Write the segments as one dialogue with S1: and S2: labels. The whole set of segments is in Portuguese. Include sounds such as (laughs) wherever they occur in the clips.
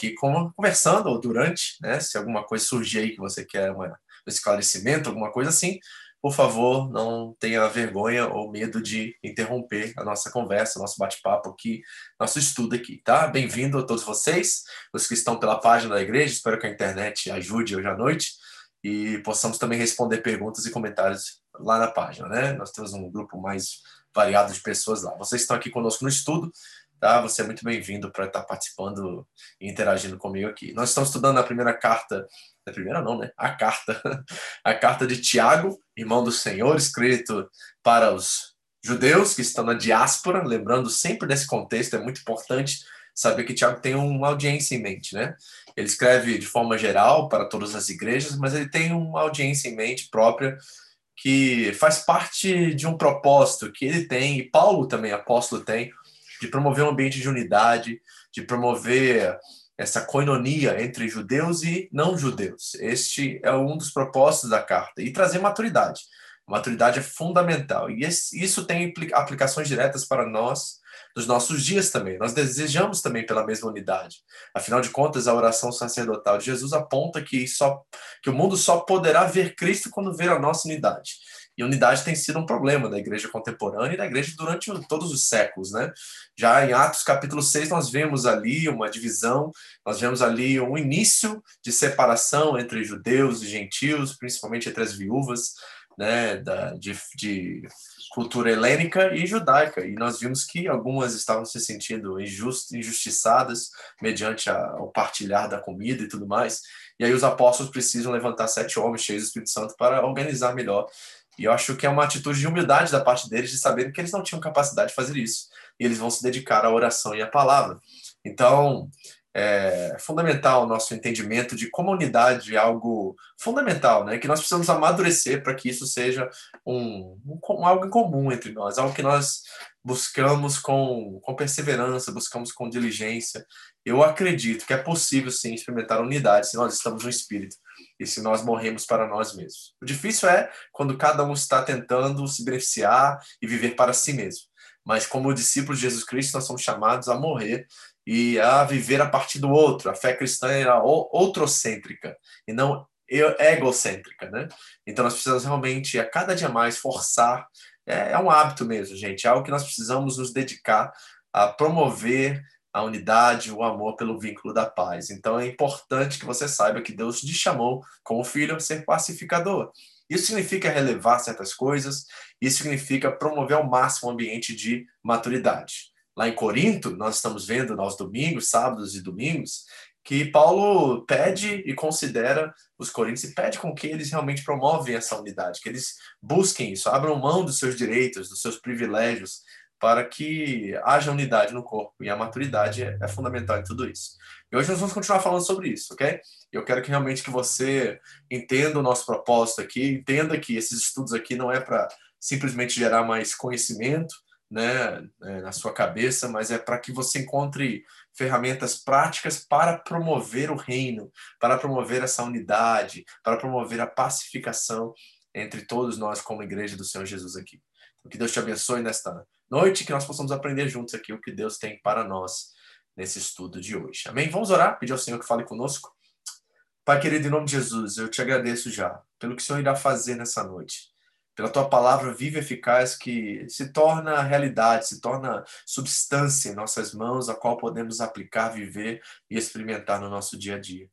S1: aqui conversando ou durante, né? Se alguma coisa surgir aí que você quer um esclarecimento, alguma coisa assim, por favor, não tenha vergonha ou medo de interromper a nossa conversa, nosso bate-papo aqui, nosso estudo aqui, tá? Bem-vindo a todos vocês, os que estão pela página da igreja, espero que a internet ajude hoje à noite e possamos também responder perguntas e comentários lá na página, né? Nós temos um grupo mais variado de pessoas lá. Vocês estão aqui conosco no estudo, tá? Você é muito bem-vindo para estar participando e interagindo comigo aqui. Nós estamos estudando a primeira carta, a primeira não, né? A carta, (laughs) a carta de Tiago, irmão do Senhor, escrito para os judeus que estão na diáspora, lembrando sempre desse contexto, é muito importante saber que Tiago tem uma audiência em mente, né? Ele escreve de forma geral para todas as igrejas, mas ele tem uma audiência em mente própria que faz parte de um propósito que ele tem, e Paulo também, apóstolo, tem, de promover um ambiente de unidade, de promover essa coinonia entre judeus e não judeus. Este é um dos propósitos da carta, e trazer maturidade. Maturidade é fundamental, e isso tem aplicações diretas para nós dos nossos dias também. Nós desejamos também pela mesma unidade. Afinal de contas, a oração sacerdotal de Jesus aponta que só que o mundo só poderá ver Cristo quando ver a nossa unidade. E unidade tem sido um problema da igreja contemporânea e da igreja durante todos os séculos, né? Já em Atos capítulo 6 nós vemos ali uma divisão, nós vemos ali um início de separação entre judeus e gentios, principalmente entre as viúvas, né, da, de, de cultura helênica e judaica. E nós vimos que algumas estavam se sentindo injust, injustiçadas mediante a, o partilhar da comida e tudo mais. E aí os apóstolos precisam levantar sete homens cheios do Espírito Santo para organizar melhor. E eu acho que é uma atitude de humildade da parte deles de saberem que eles não tinham capacidade de fazer isso. E eles vão se dedicar à oração e à palavra. Então, é fundamental o nosso entendimento de como a unidade é algo fundamental, né? Que nós precisamos amadurecer para que isso seja um, um, algo em comum entre nós, algo que nós buscamos com, com perseverança, buscamos com diligência. Eu acredito que é possível sim experimentar unidade se nós estamos no Espírito e se nós morremos para nós mesmos. O difícil é quando cada um está tentando se beneficiar e viver para si mesmo. Mas como discípulos de Jesus Cristo, nós somos chamados a morrer e a viver a partir do outro. A fé cristã era outrocêntrica e não egocêntrica, né? Então nós precisamos realmente a cada dia mais forçar. É, é um hábito mesmo, gente. É algo que nós precisamos nos dedicar a promover a unidade, o amor pelo vínculo da paz. Então é importante que você saiba que Deus te chamou como filho a ser pacificador. Isso significa relevar certas coisas, isso significa promover ao máximo um ambiente de maturidade lá em Corinto, nós estamos vendo aos domingos, sábados e domingos, que Paulo pede e considera os coríntios e pede com que eles realmente promovem essa unidade, que eles busquem isso, abram mão dos seus direitos, dos seus privilégios, para que haja unidade no corpo. E a maturidade é, é fundamental em tudo isso. E hoje nós vamos continuar falando sobre isso, ok? Eu quero que realmente que você entenda o nosso propósito aqui, entenda que esses estudos aqui não é para simplesmente gerar mais conhecimento, né, é, na sua cabeça, mas é para que você encontre ferramentas práticas para promover o reino, para promover essa unidade, para promover a pacificação entre todos nós como igreja do Senhor Jesus aqui. Que Deus te abençoe nesta noite, que nós possamos aprender juntos aqui o que Deus tem para nós nesse estudo de hoje. Amém? Vamos orar, pedir ao Senhor que fale conosco. Pai querido, em nome de Jesus, eu te agradeço já pelo que o Senhor irá fazer nessa noite pela tua palavra viva e eficaz que se torna realidade, se torna substância em nossas mãos, a qual podemos aplicar, viver e experimentar no nosso dia a dia.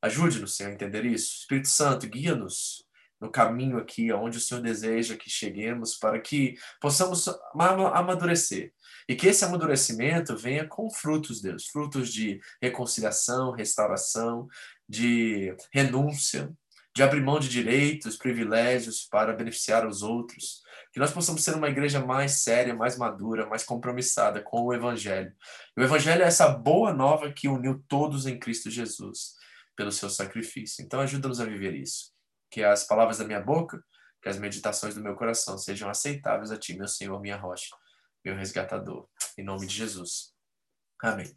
S1: Ajude-nos, Senhor, a entender isso. Espírito Santo, guia-nos no caminho aqui, aonde o Senhor deseja que cheguemos, para que possamos amadurecer. E que esse amadurecimento venha com frutos, Deus, frutos de reconciliação, restauração, de renúncia, de abrir mão de direitos, privilégios para beneficiar os outros. Que nós possamos ser uma igreja mais séria, mais madura, mais compromissada com o Evangelho. O Evangelho é essa boa nova que uniu todos em Cristo Jesus pelo seu sacrifício. Então, ajuda-nos a viver isso. Que as palavras da minha boca, que as meditações do meu coração sejam aceitáveis a Ti, meu Senhor, minha rocha, meu resgatador. Em nome de Jesus. Amém.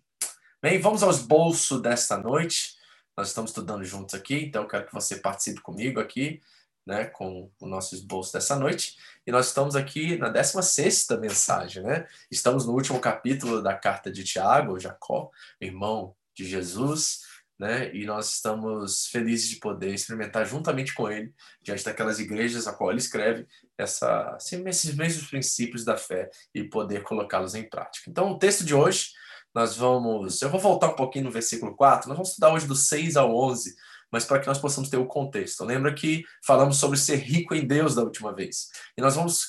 S1: Bem, vamos aos bolsos desta noite. Nós estamos estudando juntos aqui, então eu quero que você participe comigo aqui, né, com o nosso esboço dessa noite. E nós estamos aqui na 16ª mensagem, né? Estamos no último capítulo da carta de Tiago, Jacó, irmão de Jesus, né? E nós estamos felizes de poder experimentar juntamente com ele, diante daquelas igrejas a qual ele escreve, essa, esses mesmos princípios da fé e poder colocá-los em prática. Então, o texto de hoje, nós vamos. Eu vou voltar um pouquinho no versículo 4, nós vamos estudar hoje do 6 ao 11, mas para que nós possamos ter o contexto. Lembra que falamos sobre ser rico em Deus da última vez. E nós vamos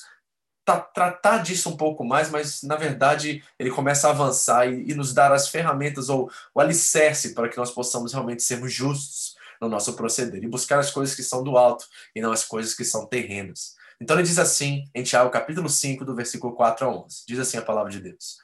S1: tratar disso um pouco mais, mas na verdade ele começa a avançar e, e nos dar as ferramentas ou o alicerce para que nós possamos realmente sermos justos no nosso proceder e buscar as coisas que são do alto e não as coisas que são terrenas. Então ele diz assim, em Tiago capítulo 5, do versículo 4 a 11. Diz assim a palavra de Deus.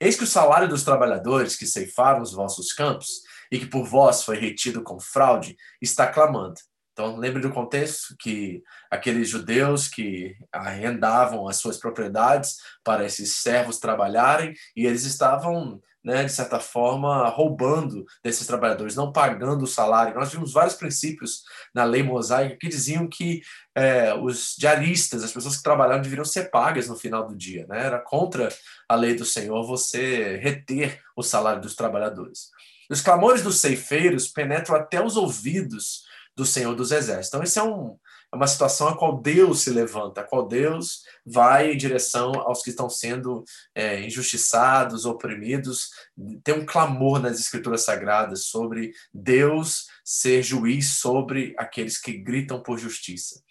S1: Eis que o salário dos trabalhadores que ceifaram os vossos campos e que por vós foi retido com fraude está clamando. Então, lembre do contexto que aqueles judeus que arrendavam as suas propriedades para esses servos trabalharem e eles estavam, né, de certa forma, roubando desses trabalhadores, não pagando o salário. Nós vimos vários princípios na lei mosaica que diziam que é, os diaristas, as pessoas que trabalhavam, deveriam ser pagas no final do dia. Né? Era contra a lei do Senhor você reter o salário dos trabalhadores. Os clamores dos ceifeiros penetram até os ouvidos do Senhor dos Exércitos. Então, isso é, um, é uma situação a qual Deus se levanta, a qual Deus vai em direção aos que estão sendo é, injustiçados, oprimidos. Tem um clamor nas Escrituras Sagradas sobre Deus ser juiz sobre aqueles que gritam por justiça.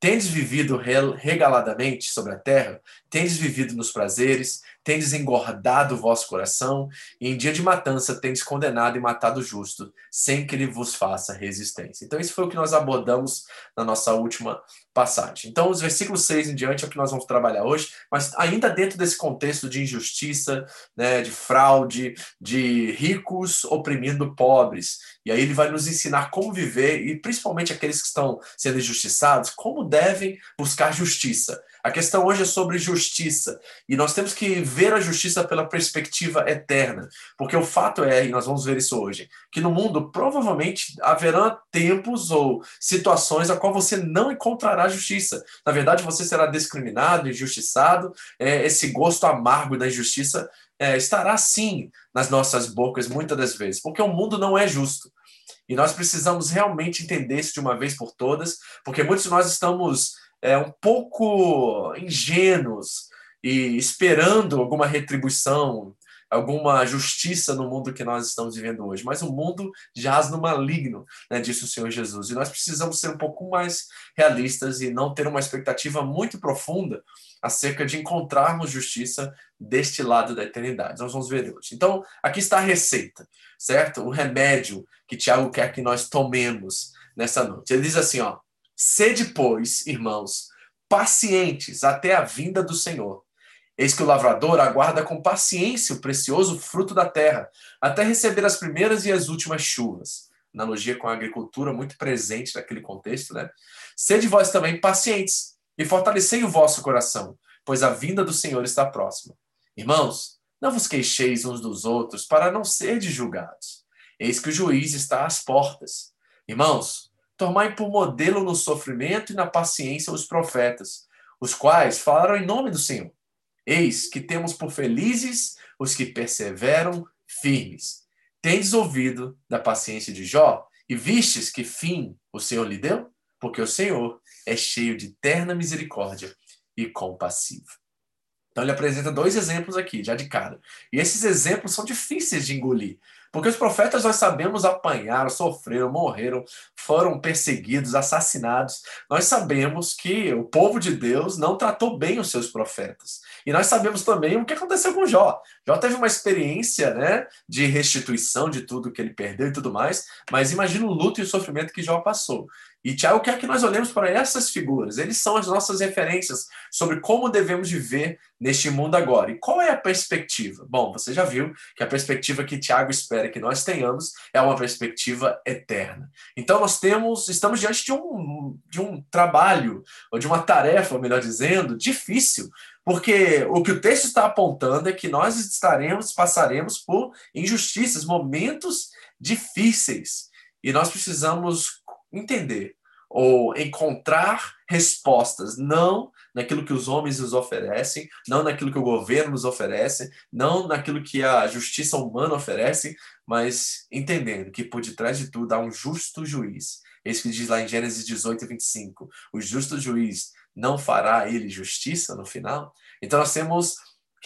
S1: Tendes vivido regaladamente sobre a terra? Tendes vivido nos prazeres? Tendes engordado o vosso coração? E em dia de matança tendes condenado e matado o justo, sem que ele vos faça resistência. Então, isso foi o que nós abordamos na nossa última passagem. Então, os versículos 6 em diante é o que nós vamos trabalhar hoje, mas ainda dentro desse contexto de injustiça, né, de fraude, de ricos oprimindo pobres. E aí ele vai nos ensinar como viver, e principalmente aqueles que estão sendo injustiçados, como devem buscar justiça. A questão hoje é sobre justiça. E nós temos que ver a justiça pela perspectiva eterna. Porque o fato é, e nós vamos ver isso hoje, que no mundo provavelmente haverá tempos ou situações a qual você não encontrará justiça. Na verdade, você será discriminado, injustiçado. É, esse gosto amargo da injustiça é, estará sim nas nossas bocas muitas das vezes. Porque o mundo não é justo. E nós precisamos realmente entender isso de uma vez por todas, porque muitos de nós estamos é, um pouco ingênuos e esperando alguma retribuição, alguma justiça no mundo que nós estamos vivendo hoje. Mas o mundo jaz no maligno, né, disse o Senhor Jesus. E nós precisamos ser um pouco mais realistas e não ter uma expectativa muito profunda acerca de encontrarmos justiça deste lado da eternidade. Nós vamos ver hoje. Então, aqui está a receita, certo? O remédio que Tiago quer que nós tomemos nessa noite. Ele diz assim, ó: Sede, pois, irmãos, pacientes até a vinda do Senhor. Eis que o lavrador aguarda com paciência o precioso fruto da terra, até receber as primeiras e as últimas chuvas. Analogia com a agricultura muito presente naquele contexto, né? Sede vós também pacientes e fortalecei o vosso coração, pois a vinda do Senhor está próxima. Irmãos, não vos queixeis uns dos outros para não serdes julgados. Eis que o juiz está às portas. Irmãos, Tomai por modelo no sofrimento e na paciência os profetas, os quais falaram em nome do Senhor. Eis que temos por felizes os que perseveram firmes. Tendes ouvido da paciência de Jó e vistes que fim o Senhor lhe deu? Porque o Senhor é cheio de terna misericórdia e compassivo. Então ele apresenta dois exemplos aqui, já de cara. E esses exemplos são difíceis de engolir, porque os profetas, nós sabemos, apanharam, sofreram, morreram, foram perseguidos, assassinados. Nós sabemos que o povo de Deus não tratou bem os seus profetas. E nós sabemos também o que aconteceu com Jó. Jó teve uma experiência né, de restituição de tudo que ele perdeu e tudo mais, mas imagina o luto e o sofrimento que Jó passou. E Tiago quer que nós olhemos para essas figuras. Eles são as nossas referências sobre como devemos viver neste mundo agora. E qual é a perspectiva? Bom, você já viu que a perspectiva que Tiago espera que nós tenhamos é uma perspectiva eterna. Então nós temos, estamos diante de um, de um trabalho, ou de uma tarefa, melhor dizendo, difícil, porque o que o texto está apontando é que nós estaremos, passaremos por injustiças, momentos difíceis. E nós precisamos entender ou encontrar respostas, não naquilo que os homens nos oferecem, não naquilo que o governo nos oferece, não naquilo que a justiça humana oferece, mas entendendo que por detrás de tudo há um justo juiz. Esse que diz lá em Gênesis 18, 25: o justo juiz não fará ele justiça no final? Então nós temos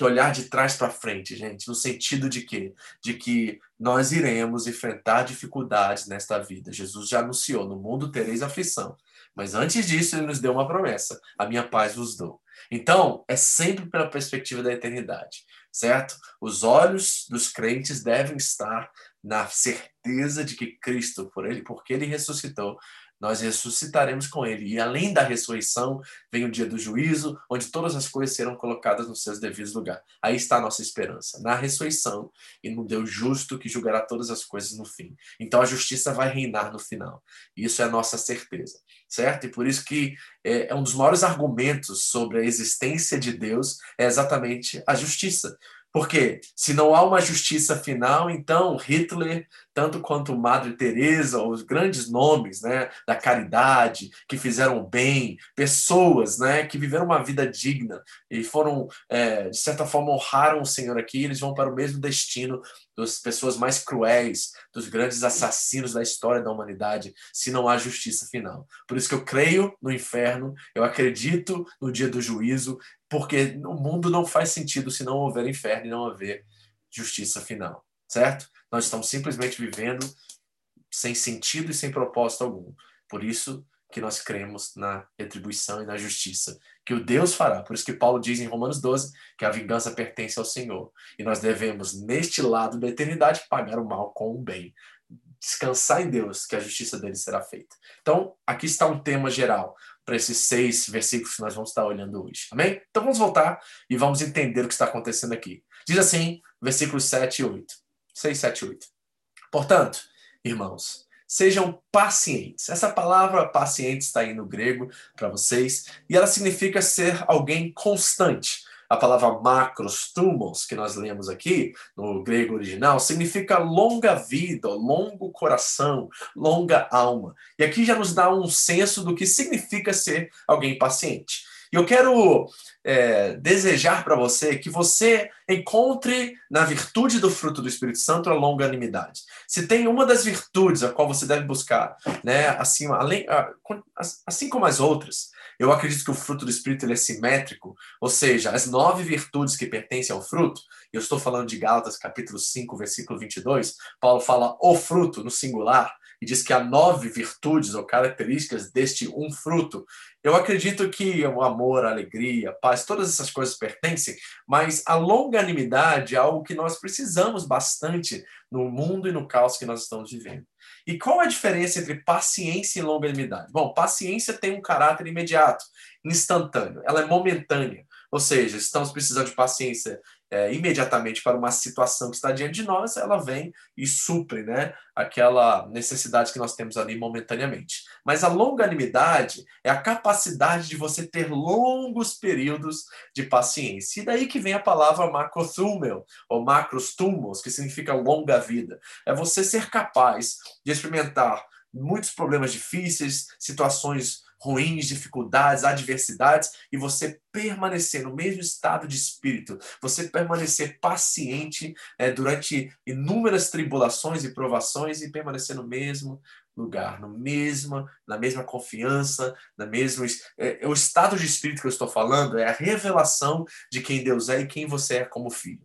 S1: que olhar de trás para frente, gente, no sentido de que de que nós iremos enfrentar dificuldades nesta vida. Jesus já anunciou: no mundo tereis aflição. Mas antes disso, ele nos deu uma promessa: a minha paz vos dou. Então, é sempre pela perspectiva da eternidade, certo? Os olhos dos crentes devem estar na certeza de que Cristo, por ele, porque ele ressuscitou, nós ressuscitaremos com ele. E além da ressurreição, vem o dia do juízo, onde todas as coisas serão colocadas nos seus devidos lugares. Aí está a nossa esperança, na ressurreição e no Deus justo que julgará todas as coisas no fim. Então a justiça vai reinar no final. Isso é a nossa certeza, certo? E por isso que é, é um dos maiores argumentos sobre a existência de Deus é exatamente a justiça. Porque se não há uma justiça final, então Hitler, tanto quanto Madre Teresa, os grandes nomes, né, da caridade, que fizeram bem, pessoas, né, que viveram uma vida digna e foram, é, de certa forma, honraram o Senhor aqui, eles vão para o mesmo destino das pessoas mais cruéis, dos grandes assassinos da história da humanidade, se não há justiça final. Por isso que eu creio no inferno, eu acredito no dia do juízo, porque o mundo não faz sentido se não houver inferno e não haver justiça final, certo? Nós estamos simplesmente vivendo sem sentido e sem propósito algum. Por isso que nós cremos na retribuição e na justiça que o Deus fará. Por isso que Paulo diz em Romanos 12 que a vingança pertence ao Senhor. E nós devemos, neste lado da eternidade, pagar o mal com o bem. Descansar em Deus, que a justiça dele será feita. Então, aqui está um tema geral para esses seis versículos que nós vamos estar olhando hoje. Amém? Então vamos voltar e vamos entender o que está acontecendo aqui. Diz assim, versículos 7 e 8. 6, 7 e 8. Portanto, irmãos, sejam pacientes. Essa palavra paciente está aí no grego para vocês e ela significa ser alguém constante a palavra macros, tumos, que nós lemos aqui no grego original, significa longa vida, longo coração, longa alma. E aqui já nos dá um senso do que significa ser alguém paciente. E eu quero é, desejar para você que você encontre na virtude do fruto do Espírito Santo a longanimidade. Se tem uma das virtudes a qual você deve buscar, né, assim, além, assim como as outras, eu acredito que o fruto do Espírito ele é simétrico, ou seja, as nove virtudes que pertencem ao fruto, eu estou falando de Gálatas capítulo 5, versículo 22, Paulo fala o fruto no singular, e diz que há nove virtudes ou características deste um fruto. Eu acredito que o amor, a alegria, a paz, todas essas coisas pertencem, mas a longanimidade é algo que nós precisamos bastante no mundo e no caos que nós estamos vivendo. E qual a diferença entre paciência e longanimidade? Bom, paciência tem um caráter imediato, instantâneo, ela é momentânea. Ou seja, estamos precisando de paciência é, imediatamente para uma situação que está diante de nós, ela vem e supre né, aquela necessidade que nós temos ali momentaneamente. Mas a longanimidade é a capacidade de você ter longos períodos de paciência. E daí que vem a palavra macrothumel, ou macrostumos, que significa longa vida. É você ser capaz de experimentar muitos problemas difíceis, situações ruins, dificuldades, adversidades, e você permanecer no mesmo estado de espírito, você permanecer paciente é, durante inúmeras tribulações e provações e permanecer no mesmo lugar, no mesmo, na mesma confiança, na mesma é, é, o estado de espírito que eu estou falando é a revelação de quem Deus é e quem você é como filho.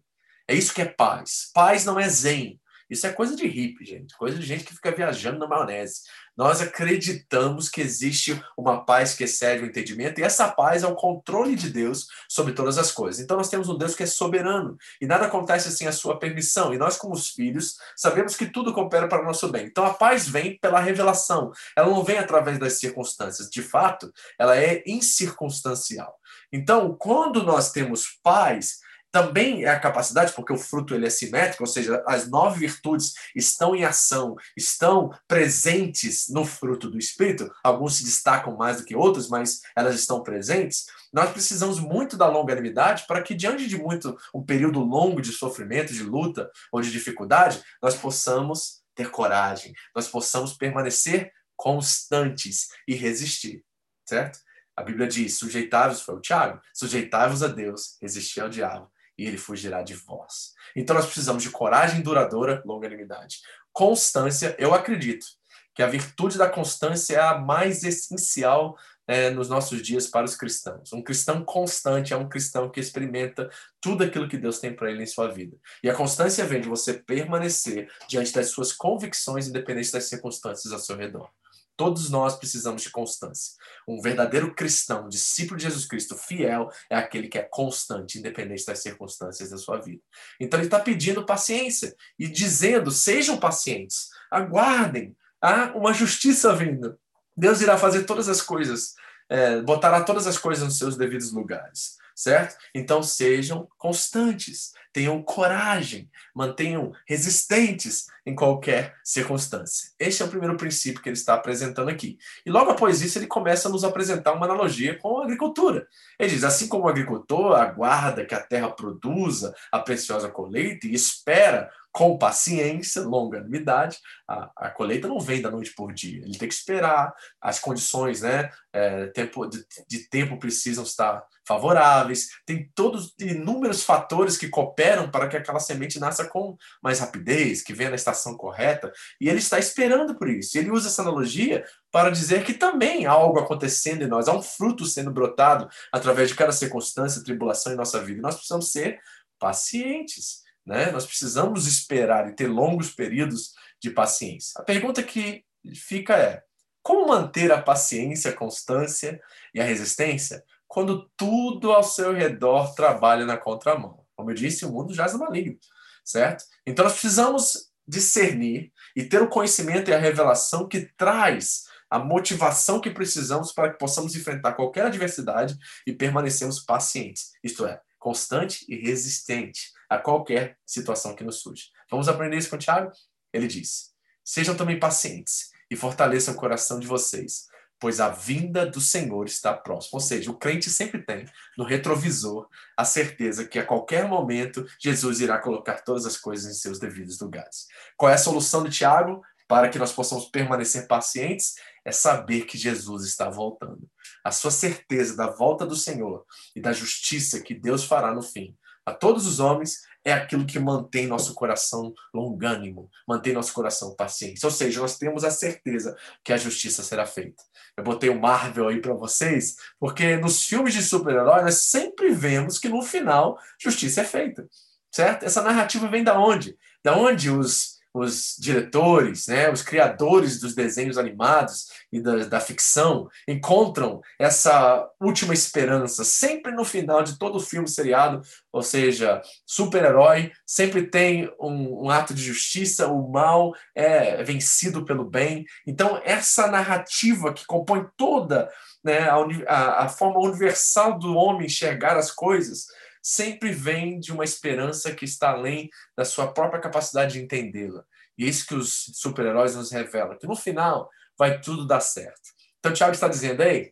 S1: É isso que é paz. Paz não é zen. Isso é coisa de hippie, gente. Coisa de gente que fica viajando na maionese. Nós acreditamos que existe uma paz que excede o entendimento, e essa paz é o controle de Deus sobre todas as coisas. Então nós temos um Deus que é soberano, e nada acontece sem a sua permissão. E nós, como os filhos, sabemos que tudo coopera para o nosso bem. Então a paz vem pela revelação, ela não vem através das circunstâncias. De fato, ela é incircunstancial. Então, quando nós temos paz, também é a capacidade, porque o fruto ele é simétrico, ou seja, as nove virtudes estão em ação, estão presentes no fruto do Espírito. Alguns se destacam mais do que outros, mas elas estão presentes. Nós precisamos muito da longanimidade para que, diante de muito um período longo de sofrimento, de luta ou de dificuldade, nós possamos ter coragem, nós possamos permanecer constantes e resistir, certo? A Bíblia diz: sujeitai-vos, foi o Tiago, sujeitai-vos a Deus, resisti ao diabo, e ele fugirá de vós. Então nós precisamos de coragem duradoura, longanimidade. Constância, eu acredito que a virtude da constância é a mais essencial é, nos nossos dias para os cristãos. Um cristão constante é um cristão que experimenta tudo aquilo que Deus tem para ele em sua vida. E a constância vem de você permanecer diante das suas convicções, independente das circunstâncias ao seu redor. Todos nós precisamos de constância. Um verdadeiro cristão, discípulo de Jesus Cristo, fiel, é aquele que é constante, independente das circunstâncias da sua vida. Então ele está pedindo paciência e dizendo: sejam pacientes, aguardem, há uma justiça vindo. Deus irá fazer todas as coisas, é, botará todas as coisas nos seus devidos lugares, certo? Então sejam constantes, tenham coragem, mantenham resistentes em qualquer circunstância. Este é o primeiro princípio que ele está apresentando aqui. E logo após isso, ele começa a nos apresentar uma analogia com a agricultura. Ele diz: assim como o agricultor aguarda que a terra produza a preciosa colheita e espera com paciência, longanimidade. A, a colheita não vem da noite por dia. Ele tem que esperar, as condições né, é, tempo, de, de, tempo precisam estar favoráveis. Tem todos inúmeros fatores que cooperam para que aquela semente nasça com mais rapidez, que venha na estação correta. E ele está esperando por isso. Ele usa essa analogia para dizer que também há algo acontecendo em nós, há um fruto sendo brotado através de cada circunstância, tribulação em nossa vida. E nós precisamos ser pacientes né? Nós precisamos esperar e ter longos períodos de paciência. A pergunta que fica é: como manter a paciência, a constância e a resistência quando tudo ao seu redor trabalha na contramão? Como eu disse, o mundo jaz no maligno, certo? Então nós precisamos discernir e ter o conhecimento e a revelação que traz a motivação que precisamos para que possamos enfrentar qualquer adversidade e permanecermos pacientes, isto é, constante e resistente a qualquer situação que nos surge. Vamos aprender isso com o Tiago? Ele diz: Sejam também pacientes e fortaleçam o coração de vocês, pois a vinda do Senhor está próxima. Ou seja, o crente sempre tem no retrovisor a certeza que a qualquer momento Jesus irá colocar todas as coisas em seus devidos lugares. Qual é a solução de Tiago para que nós possamos permanecer pacientes? É saber que Jesus está voltando. A sua certeza da volta do Senhor e da justiça que Deus fará no fim a todos os homens é aquilo que mantém nosso coração longânimo, mantém nosso coração paciente. Ou seja, nós temos a certeza que a justiça será feita. Eu botei o Marvel aí para vocês, porque nos filmes de super-herói nós sempre vemos que no final justiça é feita, certo? Essa narrativa vem da onde? Da onde os os diretores, né, os criadores dos desenhos animados e da, da, ficção encontram essa última esperança sempre no final de todo filme seriado, ou seja, super-herói sempre tem um, um, ato de justiça, o mal é vencido pelo bem. Então essa narrativa que compõe toda né, a, a forma universal do homem enxergar as coisas sempre vem de uma esperança que está além da sua própria capacidade de entendê-la. E é isso que os super-heróis nos revelam, que no final vai tudo dar certo. Então, o Thiago está dizendo, ei,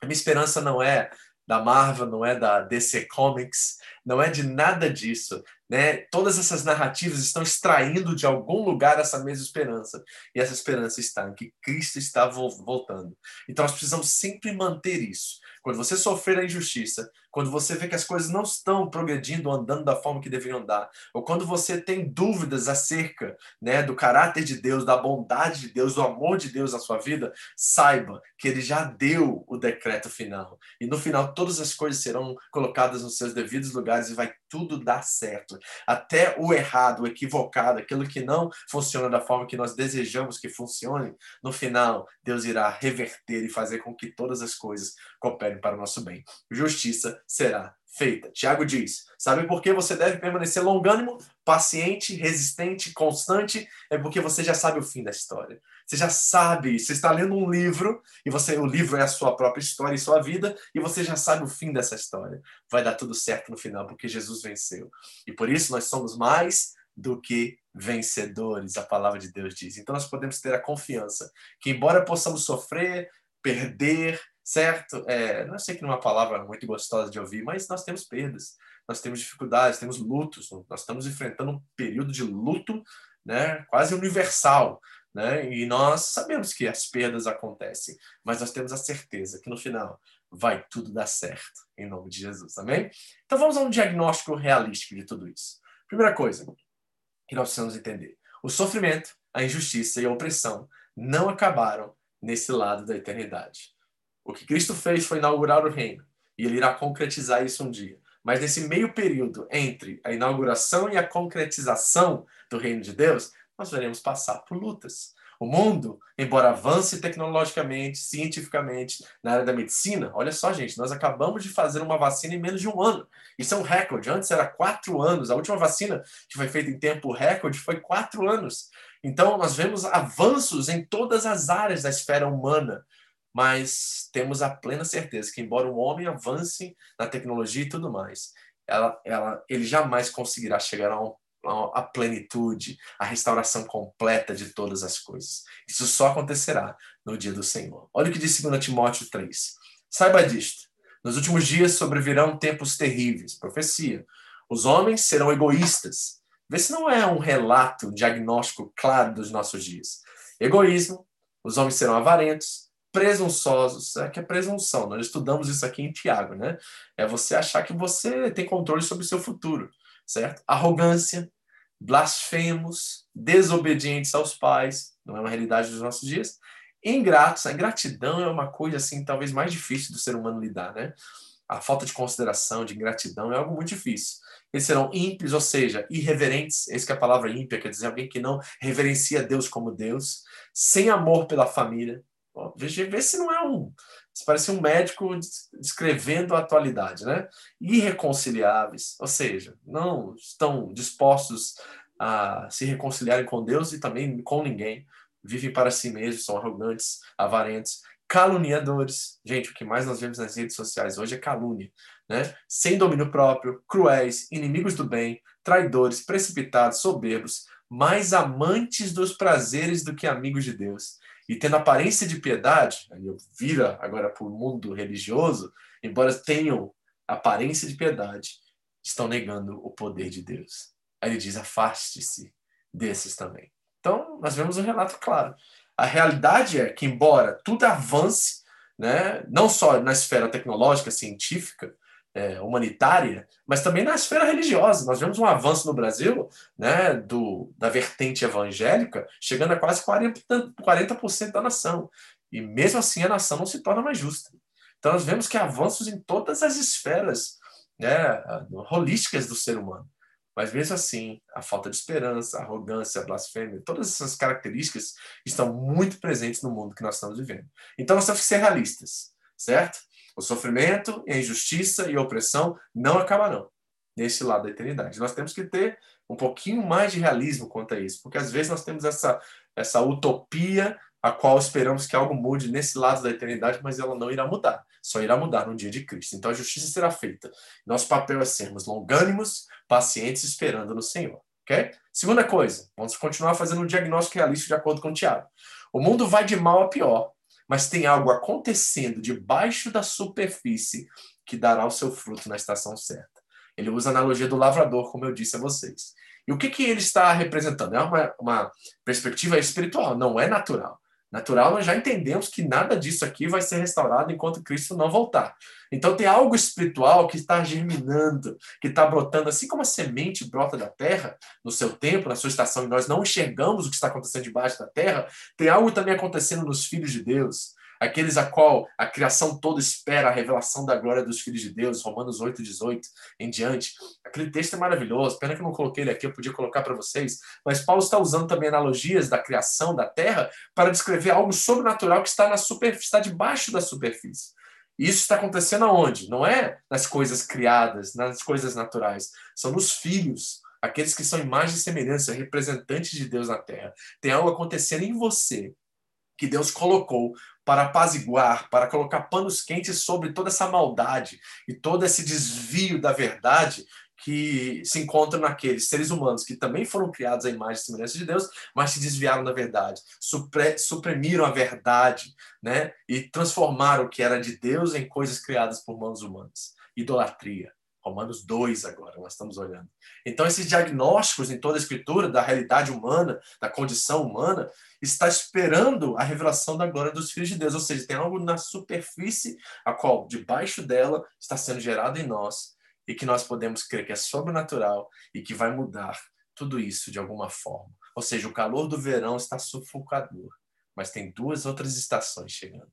S1: a minha esperança não é da Marvel, não é da DC Comics, não é de nada disso. Né? Todas essas narrativas estão extraindo de algum lugar essa mesma esperança. E essa esperança está em que Cristo está voltando. Então nós precisamos sempre manter isso. Quando você sofrer a injustiça, quando você vê que as coisas não estão progredindo, andando da forma que deveriam andar, ou quando você tem dúvidas acerca né, do caráter de Deus, da bondade de Deus, do amor de Deus na sua vida, saiba que Ele já deu o decreto final. E no final, todas as coisas serão colocadas nos seus devidos lugares e vai tudo dar certo. Até o errado, o equivocado, aquilo que não funciona da forma que nós desejamos que funcione, no final, Deus irá reverter e fazer com que todas as coisas cooperem para o nosso bem. Justiça será feita. Tiago diz: Sabe por que você deve permanecer longânimo, paciente, resistente, constante? É porque você já sabe o fim da história. Você já sabe, você está lendo um livro e você o livro é a sua própria história e sua vida e você já sabe o fim dessa história. Vai dar tudo certo no final porque Jesus venceu. E por isso nós somos mais do que vencedores, a palavra de Deus diz. Então nós podemos ter a confiança que embora possamos sofrer, perder, certo? É, não sei que não é uma palavra muito gostosa de ouvir, mas nós temos perdas, nós temos dificuldades, temos lutos, nós estamos enfrentando um período de luto, né, quase universal, né? E nós sabemos que as perdas acontecem, mas nós temos a certeza que no final vai tudo dar certo, em nome de Jesus, amém? Então vamos a um diagnóstico realístico de tudo isso. Primeira coisa que nós precisamos entender: o sofrimento, a injustiça e a opressão não acabaram nesse lado da eternidade. O que Cristo fez foi inaugurar o reino, e ele irá concretizar isso um dia. Mas nesse meio período entre a inauguração e a concretização do reino de Deus, nós veremos passar por lutas. O mundo, embora avance tecnologicamente, cientificamente, na área da medicina, olha só, gente, nós acabamos de fazer uma vacina em menos de um ano. Isso é um recorde. Antes era quatro anos. A última vacina que foi feita em tempo recorde foi quatro anos. Então, nós vemos avanços em todas as áreas da esfera humana mas temos a plena certeza que, embora o homem avance na tecnologia e tudo mais, ela, ela, ele jamais conseguirá chegar a, um, a, plenitude, a restauração completa de todas as coisas. Isso só acontecerá no dia do Senhor. Olha o que diz 2 Timóteo 3. Saiba disto. Nos últimos dias sobrevirão tempos terríveis. Profecia. Os homens serão egoístas. Vê se não é um relato, um diagnóstico claro dos nossos dias. Egoísmo. Os homens serão avarentos, presunçosos. É que é presunção. Nós estudamos isso aqui em Tiago, né? É você achar que você tem controle sobre o seu futuro, certo? Arrogância, blasfemos, desobedientes aos pais, não é uma realidade dos nossos dias. Ingratos, a ingratidão é uma coisa assim talvez mais difícil do ser humano lidar, né? A falta de consideração, de ingratidão é algo muito difícil. Eles serão ímpios, ou seja, irreverentes. Essa que é a palavra ímpia, quer dizer alguém que não reverencia Deus como Deus, sem amor pela família, Veja, vê se não é um. Se parece um médico descrevendo a atualidade, né? Irreconciliáveis, ou seja, não estão dispostos a se reconciliarem com Deus e também com ninguém. Vivem para si mesmos, são arrogantes, avarentos, caluniadores. Gente, o que mais nós vemos nas redes sociais hoje é calúnia, né? Sem domínio próprio, cruéis, inimigos do bem, traidores, precipitados, soberbos, mais amantes dos prazeres do que amigos de Deus e tendo aparência de piedade, aí eu vira agora para o mundo religioso, embora tenham aparência de piedade, estão negando o poder de Deus. Aí ele diz: afaste-se desses também. Então, nós vemos um relato claro. A realidade é que, embora tudo avance, né, não só na esfera tecnológica, científica, é, humanitária, mas também na esfera religiosa. Nós vemos um avanço no Brasil né, do, da vertente evangélica, chegando a quase 40%, 40 da nação. E mesmo assim a nação não se torna mais justa. Então nós vemos que avanços em todas as esferas né, holísticas do ser humano. Mas mesmo assim, a falta de esperança, a arrogância, a blasfêmia, todas essas características estão muito presentes no mundo que nós estamos vivendo. Então nós temos que ser realistas, certo? O sofrimento, a injustiça e a opressão não acabarão nesse lado da eternidade. Nós temos que ter um pouquinho mais de realismo quanto a isso, porque às vezes nós temos essa, essa utopia a qual esperamos que algo mude nesse lado da eternidade, mas ela não irá mudar. Só irá mudar no dia de Cristo. Então a justiça será feita. Nosso papel é sermos longânimos, pacientes, esperando no Senhor. Ok? Segunda coisa, vamos continuar fazendo um diagnóstico realista de acordo com o Tiago. O mundo vai de mal a pior, mas tem algo acontecendo debaixo da superfície que dará o seu fruto na estação certa. Ele usa a analogia do lavrador, como eu disse a vocês. E o que, que ele está representando? É uma, uma perspectiva espiritual, não é natural. Natural, nós já entendemos que nada disso aqui vai ser restaurado enquanto Cristo não voltar. Então tem algo espiritual que está germinando, que está brotando, assim como a semente brota da terra, no seu tempo, na sua estação, e nós não enxergamos o que está acontecendo debaixo da terra, tem algo também acontecendo nos filhos de Deus aqueles a qual a criação toda espera a revelação da glória dos filhos de Deus, Romanos 8, 18 em diante. Aquele texto é maravilhoso, pena que eu não coloquei ele aqui, eu podia colocar para vocês, mas Paulo está usando também analogias da criação da terra para descrever algo sobrenatural que está na superfície, está debaixo da superfície. Isso está acontecendo aonde? Não é nas coisas criadas, nas coisas naturais, são nos filhos, aqueles que são imagem e semelhança, representantes de Deus na terra. Tem algo acontecendo em você que Deus colocou para apaziguar, para colocar panos quentes sobre toda essa maldade e todo esse desvio da verdade que se encontra naqueles seres humanos que também foram criados à imagem e semelhança de Deus, mas se desviaram da verdade, suprimiram a verdade, né? E transformaram o que era de Deus em coisas criadas por mãos humanas. Idolatria. Romanos 2 agora, nós estamos olhando. Então, esses diagnósticos em toda a escritura da realidade humana, da condição humana, está esperando a revelação da glória dos filhos de Deus. Ou seja, tem algo na superfície, a qual, debaixo dela, está sendo gerado em nós e que nós podemos crer que é sobrenatural e que vai mudar tudo isso de alguma forma. Ou seja, o calor do verão está sufocador, mas tem duas outras estações chegando.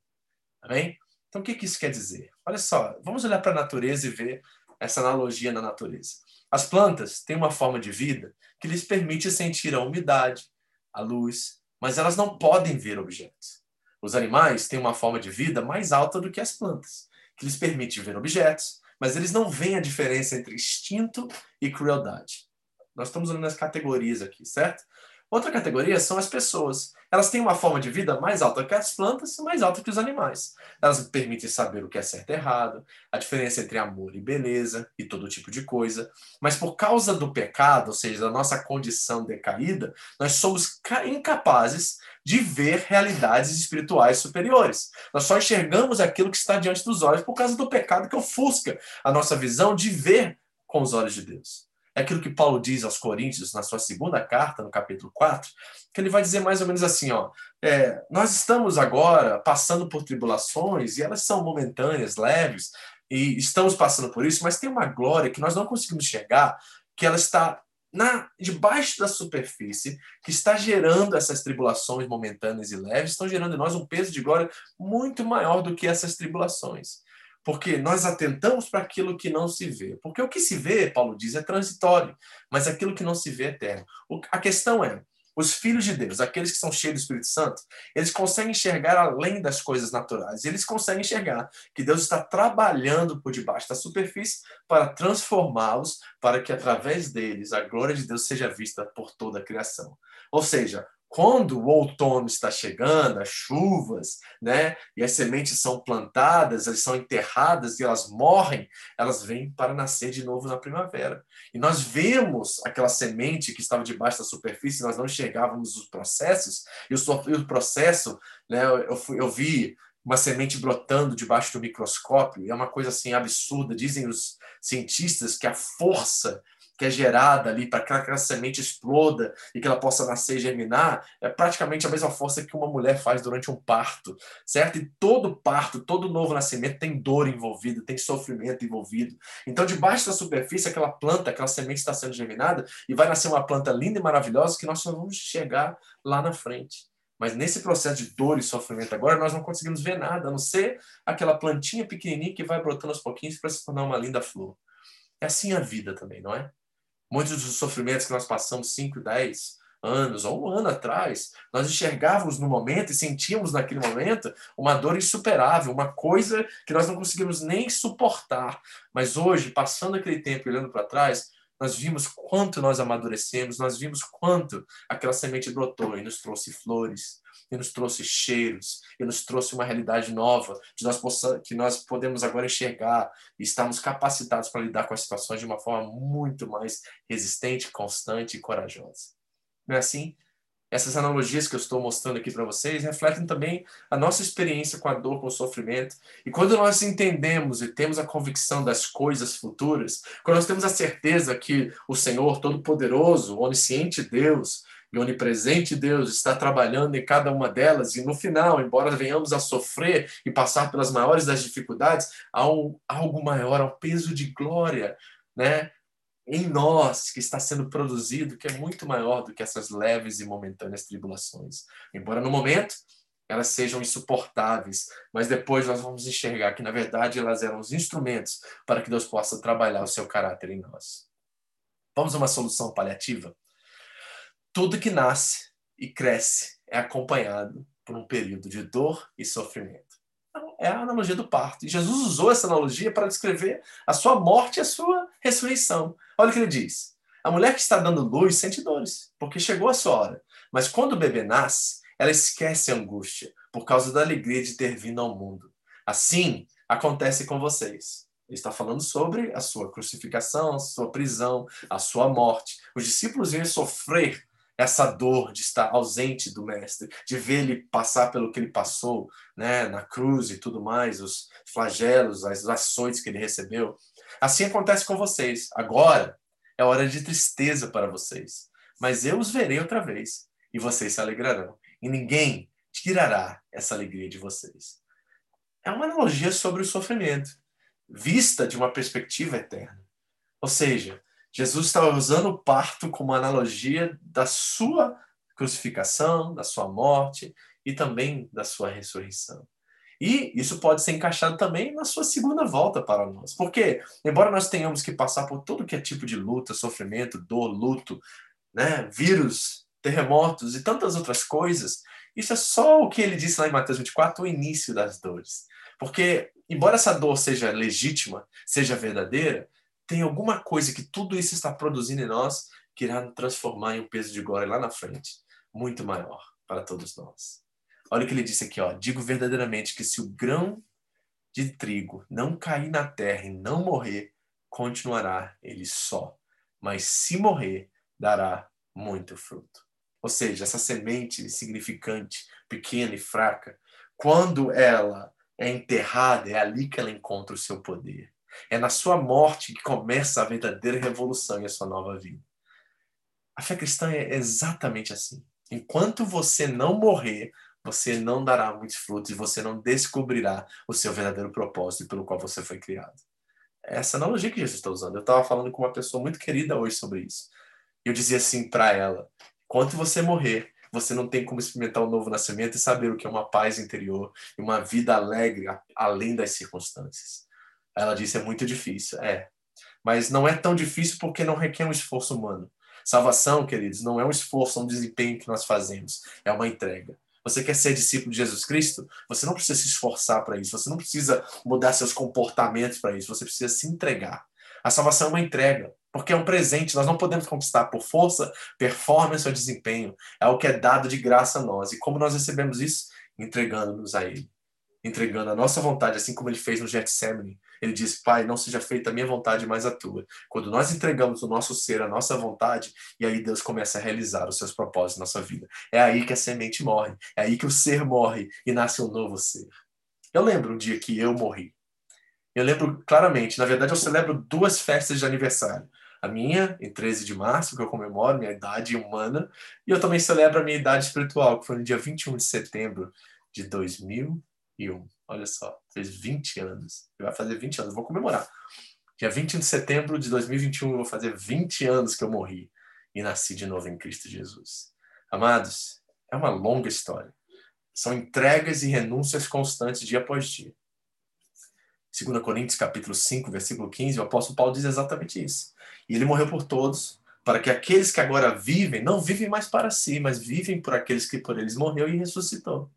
S1: Amém? Então, o que, que isso quer dizer? Olha só, vamos olhar para a natureza e ver essa analogia na natureza. As plantas têm uma forma de vida que lhes permite sentir a umidade, a luz, mas elas não podem ver objetos. Os animais têm uma forma de vida mais alta do que as plantas, que lhes permite ver objetos, mas eles não veem a diferença entre instinto e crueldade. Nós estamos olhando as categorias aqui, certo? Outra categoria são as pessoas. Elas têm uma forma de vida mais alta que as plantas e mais alta que os animais. Elas permitem saber o que é certo e errado, a diferença entre amor e beleza e todo tipo de coisa. Mas por causa do pecado, ou seja, da nossa condição decaída, nós somos incapazes de ver realidades espirituais superiores. Nós só enxergamos aquilo que está diante dos olhos por causa do pecado que ofusca a nossa visão de ver com os olhos de Deus. É aquilo que Paulo diz aos Coríntios na sua segunda carta, no capítulo 4, que ele vai dizer mais ou menos assim: ó, é, nós estamos agora passando por tribulações e elas são momentâneas, leves, e estamos passando por isso, mas tem uma glória que nós não conseguimos chegar, que ela está na debaixo da superfície, que está gerando essas tribulações momentâneas e leves, estão gerando em nós um peso de glória muito maior do que essas tribulações. Porque nós atentamos para aquilo que não se vê. Porque o que se vê, Paulo diz, é transitório, mas aquilo que não se vê é eterno. O, a questão é, os filhos de Deus, aqueles que são cheios do Espírito Santo, eles conseguem enxergar além das coisas naturais. Eles conseguem enxergar que Deus está trabalhando por debaixo da superfície para transformá-los, para que através deles a glória de Deus seja vista por toda a criação. Ou seja, quando o outono está chegando, as chuvas, né, e as sementes são plantadas, elas são enterradas e elas morrem, elas vêm para nascer de novo na primavera. E nós vemos aquela semente que estava debaixo da superfície, nós não enxergávamos os processos, e o, processo, né, eu, fui, eu vi uma semente brotando debaixo do microscópio, é uma coisa assim absurda. Dizem os cientistas que a força que é gerada ali para que aquela semente exploda e que ela possa nascer e germinar, é praticamente a mesma força que uma mulher faz durante um parto, certo? E todo parto, todo novo nascimento tem dor envolvida, tem sofrimento envolvido. Então, debaixo da superfície, aquela planta, aquela semente está sendo germinada e vai nascer uma planta linda e maravilhosa que nós só vamos chegar lá na frente. Mas nesse processo de dor e sofrimento agora, nós não conseguimos ver nada, a não ser aquela plantinha pequenininha que vai brotando aos pouquinhos para se tornar uma linda flor. É assim a vida também, não é? Muitos dos sofrimentos que nós passamos 5, 10 anos ou um ano atrás, nós enxergávamos no momento e sentíamos naquele momento uma dor insuperável, uma coisa que nós não conseguimos nem suportar. Mas hoje, passando aquele tempo e olhando para trás, nós vimos quanto nós amadurecemos, nós vimos quanto aquela semente brotou e nos trouxe flores, e nos trouxe cheiros, e nos trouxe uma realidade nova, que nós, que nós podemos agora enxergar e estamos capacitados para lidar com as situações de uma forma muito mais resistente, constante e corajosa. Não é assim? Essas analogias que eu estou mostrando aqui para vocês refletem também a nossa experiência com a dor, com o sofrimento. E quando nós entendemos e temos a convicção das coisas futuras, quando nós temos a certeza que o Senhor Todo-Poderoso, o onisciente Deus, e onipresente Deus está trabalhando em cada uma delas, e no final, embora venhamos a sofrer e passar pelas maiores das dificuldades, há um, algo maior, há um peso de glória, né? Em nós que está sendo produzido, que é muito maior do que essas leves e momentâneas tribulações. Embora no momento elas sejam insuportáveis, mas depois nós vamos enxergar que, na verdade, elas eram os instrumentos para que Deus possa trabalhar o seu caráter em nós. Vamos a uma solução paliativa? Tudo que nasce e cresce é acompanhado por um período de dor e sofrimento. Então, é a analogia do parto. E Jesus usou essa analogia para descrever a sua morte e a sua ressurreição. Olha o que ele diz. A mulher que está dando luz sente dores, porque chegou a sua hora. Mas quando o bebê nasce, ela esquece a angústia, por causa da alegria de ter vindo ao mundo. Assim acontece com vocês. Ele está falando sobre a sua crucificação, a sua prisão, a sua morte. Os discípulos iam sofrer essa dor de estar ausente do mestre, de ver ele passar pelo que ele passou, né, na cruz e tudo mais, os flagelos, as ações que ele recebeu. Assim acontece com vocês. Agora é hora de tristeza para vocês. Mas eu os verei outra vez, e vocês se alegrarão. E ninguém tirará essa alegria de vocês. É uma analogia sobre o sofrimento, vista de uma perspectiva eterna. Ou seja, Jesus estava usando o parto como analogia da sua crucificação, da sua morte e também da sua ressurreição. E isso pode ser encaixado também na sua segunda volta para nós. Porque, embora nós tenhamos que passar por todo que é tipo de luta, sofrimento, dor, luto, né, vírus, terremotos e tantas outras coisas, isso é só o que ele disse lá em Mateus 24, o início das dores. Porque, embora essa dor seja legítima, seja verdadeira, tem alguma coisa que tudo isso está produzindo em nós que irá transformar em um peso de glória lá na frente, muito maior para todos nós. Olha o que ele disse aqui, ó. Digo verdadeiramente que se o grão de trigo não cair na terra e não morrer, continuará ele só. Mas se morrer, dará muito fruto. Ou seja, essa semente insignificante, pequena e fraca, quando ela é enterrada, é ali que ela encontra o seu poder. É na sua morte que começa a verdadeira revolução e a sua nova vida. A fé cristã é exatamente assim. Enquanto você não morrer, você não dará muitos frutos e você não descobrirá o seu verdadeiro propósito pelo qual você foi criado. É essa analogia que Jesus está usando. Eu estava falando com uma pessoa muito querida hoje sobre isso. Eu dizia assim para ela: enquanto você morrer, você não tem como experimentar o um novo nascimento e saber o que é uma paz interior e uma vida alegre além das circunstâncias. Ela disse: é muito difícil. É. Mas não é tão difícil porque não requer um esforço humano. Salvação, queridos, não é um esforço, um desempenho que nós fazemos, é uma entrega. Você quer ser discípulo de Jesus Cristo? Você não precisa se esforçar para isso, você não precisa mudar seus comportamentos para isso, você precisa se entregar. A salvação é uma entrega, porque é um presente, nós não podemos conquistar por força, performance ou desempenho. É o que é dado de graça a nós. E como nós recebemos isso? Entregando-nos a Ele entregando a nossa vontade, assim como ele fez no Getsemane. Ele diz: Pai, não seja feita a minha vontade, mas a tua. Quando nós entregamos o nosso ser, a nossa vontade, e aí Deus começa a realizar os seus propósitos na nossa vida. É aí que a semente morre, é aí que o ser morre e nasce um novo ser. Eu lembro um dia que eu morri. Eu lembro claramente, na verdade, eu celebro duas festas de aniversário. A minha, em 13 de março, que eu comemoro minha idade humana, e eu também celebro a minha idade espiritual, que foi no dia 21 de setembro de 2000 2021. Olha só, fez 20 anos. Vai fazer 20 anos, vou comemorar. Dia 21 de setembro de 2021, eu vou fazer 20 anos que eu morri e nasci de novo em Cristo Jesus. Amados, é uma longa história. São entregas e renúncias constantes dia após dia. 2 Coríntios capítulo 5, versículo 15, o apóstolo Paulo diz exatamente isso. E ele morreu por todos, para que aqueles que agora vivem, não vivem mais para si, mas vivem por aqueles que por eles morreu e ressuscitou.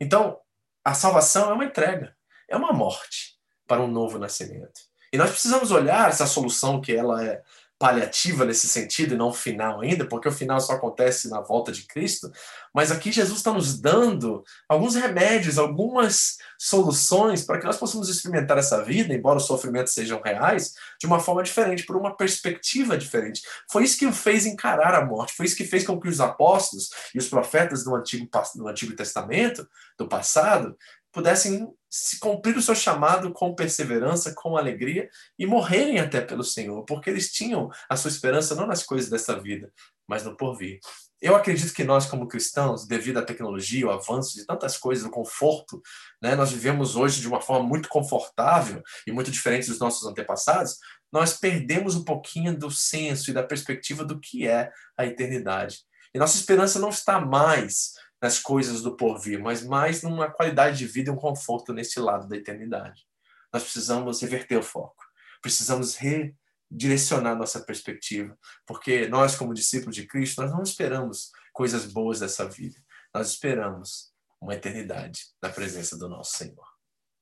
S1: Então, a salvação é uma entrega, é uma morte para um novo nascimento. E nós precisamos olhar essa solução que ela é paliativa nesse sentido e não final ainda, porque o final só acontece na volta de Cristo. Mas aqui Jesus está nos dando alguns remédios, algumas soluções para que nós possamos experimentar essa vida, embora os sofrimentos sejam reais, de uma forma diferente, por uma perspectiva diferente. Foi isso que o fez encarar a morte, foi isso que fez com que os apóstolos e os profetas do Antigo, do Antigo Testamento, do passado, pudessem se cumprir o seu chamado com perseverança, com alegria e morrerem até pelo Senhor, porque eles tinham a sua esperança não nas coisas dessa vida, mas no porvir. Eu acredito que nós, como cristãos, devido à tecnologia, o avanço de tantas coisas, o conforto, né, nós vivemos hoje de uma forma muito confortável e muito diferente dos nossos antepassados, nós perdemos um pouquinho do senso e da perspectiva do que é a eternidade. E nossa esperança não está mais nas coisas do porvir, mas mais numa qualidade de vida e um conforto nesse lado da eternidade. Nós precisamos reverter o foco, precisamos redirecionar nossa perspectiva, porque nós, como discípulos de Cristo, nós não esperamos coisas boas dessa vida, nós esperamos uma eternidade na presença do nosso Senhor.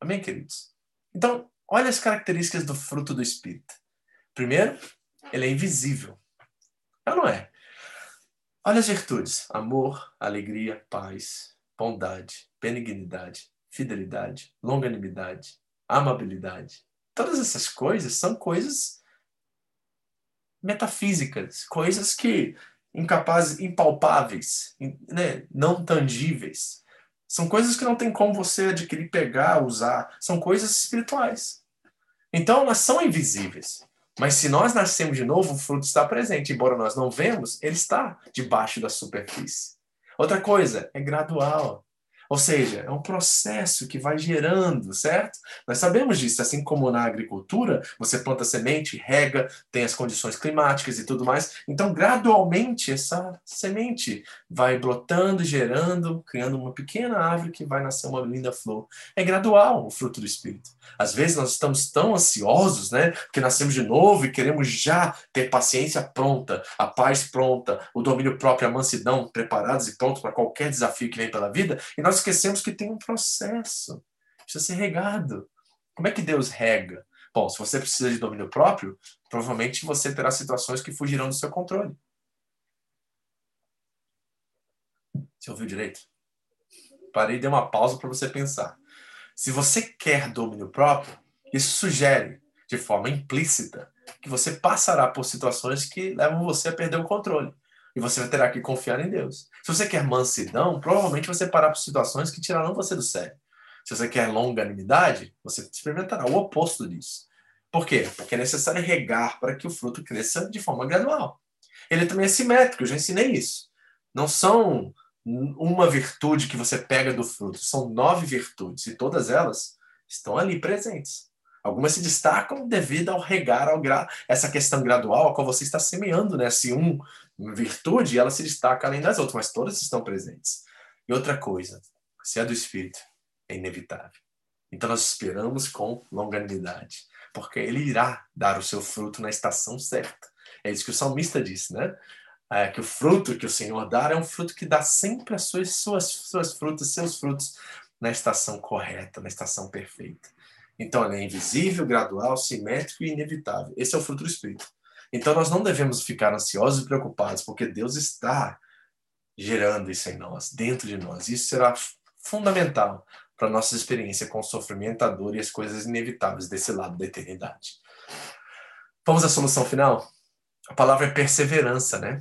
S1: Amém, queridos? Então, olha as características do fruto do Espírito. Primeiro, ele é invisível. Não, não é? Olha as virtudes: amor, alegria, paz, bondade, benignidade, fidelidade, longanimidade, amabilidade. Todas essas coisas são coisas metafísicas, coisas que incapazes, impalpáveis, né? não tangíveis. São coisas que não tem como você adquirir, pegar, usar. São coisas espirituais. Então, elas são invisíveis. Mas se nós nascemos de novo, o fruto está presente. Embora nós não vemos, ele está debaixo da superfície. Outra coisa, é gradual. Ou seja, é um processo que vai gerando, certo? Nós sabemos disso, assim como na agricultura, você planta semente, rega, tem as condições climáticas e tudo mais. Então, gradualmente, essa semente vai brotando, gerando, criando uma pequena árvore que vai nascer uma linda flor. É gradual o fruto do Espírito. Às vezes nós estamos tão ansiosos, né? Porque nascemos de novo e queremos já ter paciência pronta, a paz pronta, o domínio próprio, a mansidão preparados e prontos para qualquer desafio que vem pela vida. E nós esquecemos que tem um processo. Precisa ser regado. Como é que Deus rega? Bom, se você precisa de domínio próprio, provavelmente você terá situações que fugirão do seu controle. Você ouviu direito? Parei e dei uma pausa para você pensar. Se você quer domínio próprio, isso sugere, de forma implícita, que você passará por situações que levam você a perder o controle. E você terá que confiar em Deus. Se você quer mansidão, provavelmente você parar por situações que tirarão você do sério. Se você quer longanimidade, você experimentará o oposto disso. Por quê? Porque é necessário regar para que o fruto cresça de forma gradual. Ele também é simétrico, eu já ensinei isso. Não são uma virtude que você pega do fruto. São nove virtudes e todas elas estão ali presentes. Algumas se destacam devido ao regar, ao gra... essa questão gradual a qual você está semeando, né? Se um virtude, ela se destaca além das outras, mas todas estão presentes. E outra coisa, se é do Espírito, é inevitável. Então nós esperamos com longanimidade, porque ele irá dar o seu fruto na estação certa. É isso que o salmista disse, né? é, que o fruto que o Senhor dá é um fruto que dá sempre as suas, suas, suas frutas, seus frutos na estação correta, na estação perfeita. Então, ele é invisível, gradual, simétrico e inevitável. Esse é o fruto do Espírito. Então, nós não devemos ficar ansiosos e preocupados, porque Deus está gerando isso em nós, dentro de nós. Isso será fundamental para nossa experiência com o sofrimento, a dor e as coisas inevitáveis desse lado da eternidade. Vamos à solução final? A palavra é perseverança, né?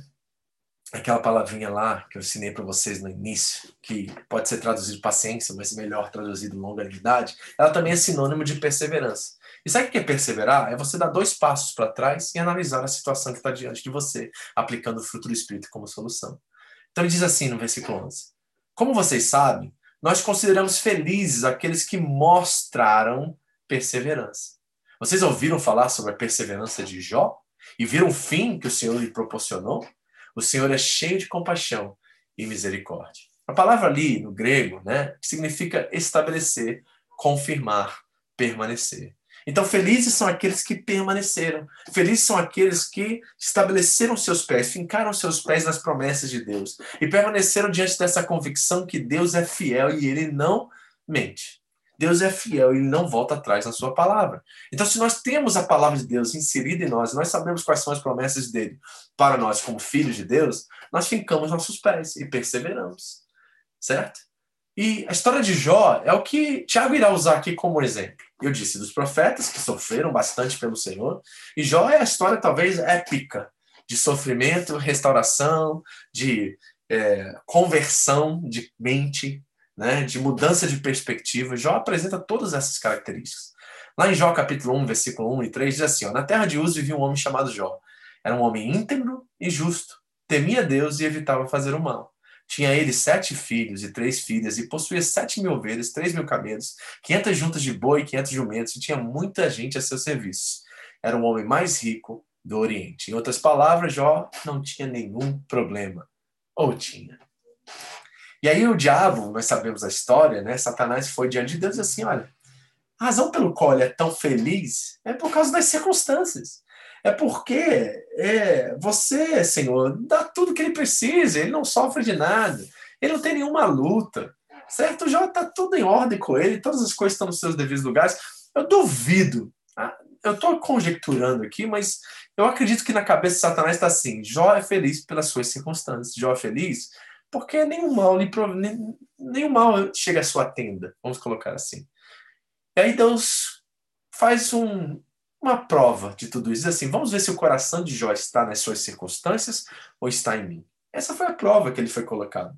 S1: aquela palavrinha lá que eu ensinei para vocês no início, que pode ser traduzido paciência, mas melhor traduzido longanimidade, ela também é sinônimo de perseverança. E sabe o que é perseverar? É você dar dois passos para trás e analisar a situação que está diante de você, aplicando o fruto do Espírito como solução. Então ele diz assim no versículo 11: Como vocês sabem, nós consideramos felizes aqueles que mostraram perseverança. Vocês ouviram falar sobre a perseverança de Jó? E viram o fim que o Senhor lhe proporcionou? O Senhor é cheio de compaixão e misericórdia. A palavra ali, no grego, né, significa estabelecer, confirmar, permanecer. Então, felizes são aqueles que permaneceram. Felizes são aqueles que estabeleceram seus pés, fincaram seus pés nas promessas de Deus e permaneceram diante dessa convicção que Deus é fiel e ele não mente. Deus é fiel e ele não volta atrás na sua palavra. Então, se nós temos a palavra de Deus inserida em nós, nós sabemos quais são as promessas dele para nós como filhos de Deus, nós fincamos nossos pés e perseveramos. Certo? E a história de Jó é o que Tiago irá usar aqui como exemplo. Eu disse dos profetas que sofreram bastante pelo Senhor, e Jó é a história talvez épica de sofrimento, restauração, de é, conversão de mente, né, de mudança de perspectiva. Jó apresenta todas essas características. Lá em Jó capítulo 1, versículo 1 e 3, diz assim, ó, Na terra de Uz vivia um homem chamado Jó. Era um homem íntegro e justo, temia Deus e evitava fazer o mal. Tinha ele sete filhos e três filhas, e possuía sete mil ovelhas, três mil camelos, quinhentas juntas de boi e quinhentos jumentos, e tinha muita gente a seu serviço. Era o homem mais rico do Oriente. Em outras palavras, Jó não tinha nenhum problema. Ou tinha. E aí o diabo, nós sabemos a história, né? Satanás foi diante de Deus e assim: olha, a razão pelo qual ele é tão feliz é por causa das circunstâncias. É porque é, você, Senhor, dá tudo que ele precisa, ele não sofre de nada, ele não tem nenhuma luta, certo? Já está tudo em ordem com ele, todas as coisas estão nos seus devidos lugares. Eu duvido, tá? eu estou conjecturando aqui, mas eu acredito que na cabeça de Satanás está assim: Jó é feliz pelas suas circunstâncias, Jó é feliz porque nenhum mal, nenhum mal chega à sua tenda, vamos colocar assim. E aí Deus faz um, uma prova de tudo isso. Assim, vamos ver se o coração de Jó está nas suas circunstâncias ou está em mim. Essa foi a prova que ele foi colocado.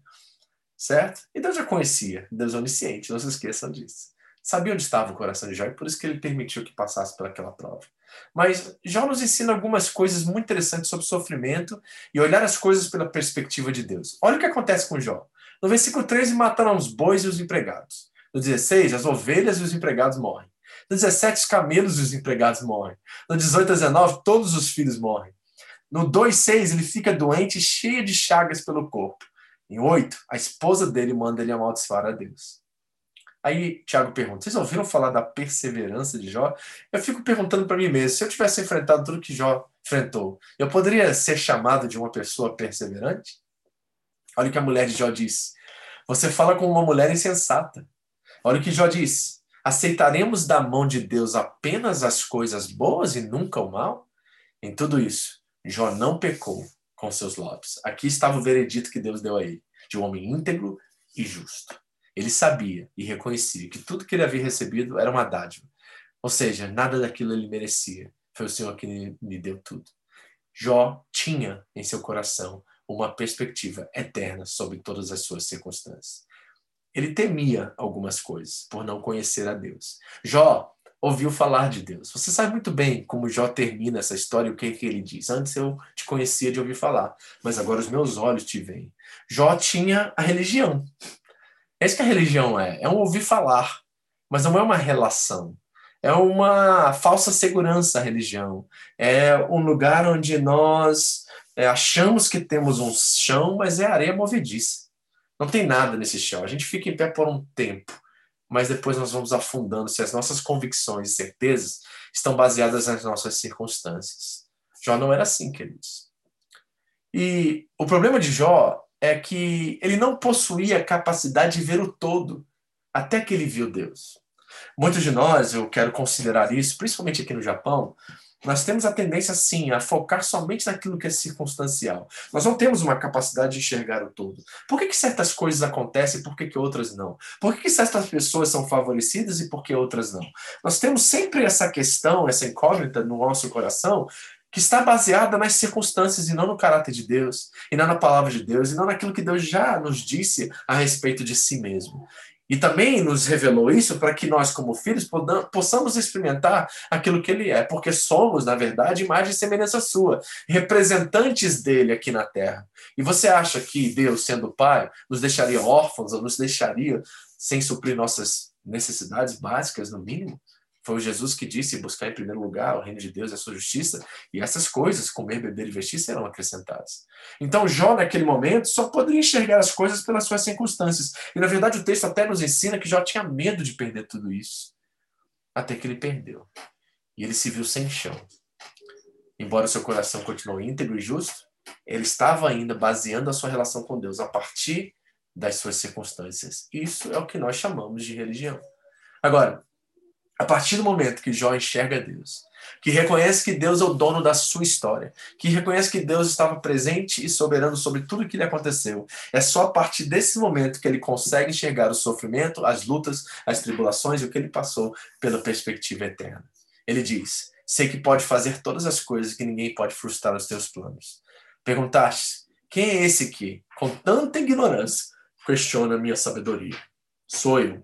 S1: Certo? E Deus já conhecia, Deus onisciente, não se esqueçam disso. sabia onde estava o coração de Jó e por isso que ele permitiu que passasse por aquela prova. Mas Jó nos ensina algumas coisas muito interessantes sobre sofrimento e olhar as coisas pela perspectiva de Deus. Olha o que acontece com Jó. No versículo 13, mataram os bois e os empregados. No 16, as ovelhas e os empregados morrem. No 17, os camelos e os empregados morrem. No 18 a 19, todos os filhos morrem. No 2,6, ele fica doente, cheio de chagas pelo corpo. Em 8, a esposa dele manda ele amaldiçoar a Deus. Aí Tiago pergunta: vocês ouviram falar da perseverança de Jó? Eu fico perguntando para mim mesmo: se eu tivesse enfrentado tudo que Jó enfrentou, eu poderia ser chamado de uma pessoa perseverante? Olha o que a mulher de Jó diz: você fala como uma mulher insensata. Olha o que Jó diz: aceitaremos da mão de Deus apenas as coisas boas e nunca o mal? Em tudo isso, Jó não pecou com seus lábios. Aqui estava o veredito que Deus deu a ele, de um homem íntegro e justo. Ele sabia e reconhecia que tudo que ele havia recebido era uma dádiva. Ou seja, nada daquilo ele merecia. Foi o Senhor que lhe deu tudo. Jó tinha em seu coração uma perspectiva eterna sobre todas as suas circunstâncias. Ele temia algumas coisas por não conhecer a Deus. Jó ouviu falar de Deus. Você sabe muito bem como Jó termina essa história e o que, é que ele diz. Antes eu te conhecia de ouvir falar, mas agora os meus olhos te veem. Jó tinha a religião. É isso que a religião é. É um ouvir falar, mas não é uma relação. É uma falsa segurança a religião. É um lugar onde nós é, achamos que temos um chão, mas é areia movediça. Não tem nada nesse chão. A gente fica em pé por um tempo, mas depois nós vamos afundando se as nossas convicções e certezas estão baseadas nas nossas circunstâncias. Jó não era assim, queridos. E o problema de Jó é que ele não possuía a capacidade de ver o todo, até que ele viu Deus. Muitos de nós, eu quero considerar isso, principalmente aqui no Japão, nós temos a tendência, sim, a focar somente naquilo que é circunstancial. Nós não temos uma capacidade de enxergar o todo. Por que, que certas coisas acontecem e por que, que outras não? Por que, que certas pessoas são favorecidas e por que outras não? Nós temos sempre essa questão, essa incógnita no nosso coração que está baseada nas circunstâncias e não no caráter de Deus, e não na palavra de Deus, e não naquilo que Deus já nos disse a respeito de si mesmo. E também nos revelou isso para que nós, como filhos, possamos experimentar aquilo que Ele é, porque somos, na verdade, imagem e semelhança sua, representantes dele aqui na terra. E você acha que Deus, sendo Pai, nos deixaria órfãos ou nos deixaria sem suprir nossas necessidades básicas, no mínimo? Foi Jesus que disse buscar em primeiro lugar o reino de Deus e a sua justiça, e essas coisas, comer, beber e vestir, serão acrescentadas. Então, Jó, naquele momento, só poderia enxergar as coisas pelas suas circunstâncias. E, na verdade, o texto até nos ensina que Jó tinha medo de perder tudo isso. Até que ele perdeu. E ele se viu sem chão. Embora seu coração continuou íntegro e justo, ele estava ainda baseando a sua relação com Deus a partir das suas circunstâncias. Isso é o que nós chamamos de religião. Agora, a partir do momento que Jó enxerga Deus, que reconhece que Deus é o dono da sua história, que reconhece que Deus estava presente e soberano sobre tudo que lhe aconteceu, é só a partir desse momento que ele consegue enxergar o sofrimento, as lutas, as tribulações e o que ele passou pela perspectiva eterna. Ele diz: Sei que pode fazer todas as coisas que ninguém pode frustrar os teus planos. Perguntaste: Quem é esse que, com tanta ignorância, questiona a minha sabedoria? Sou eu.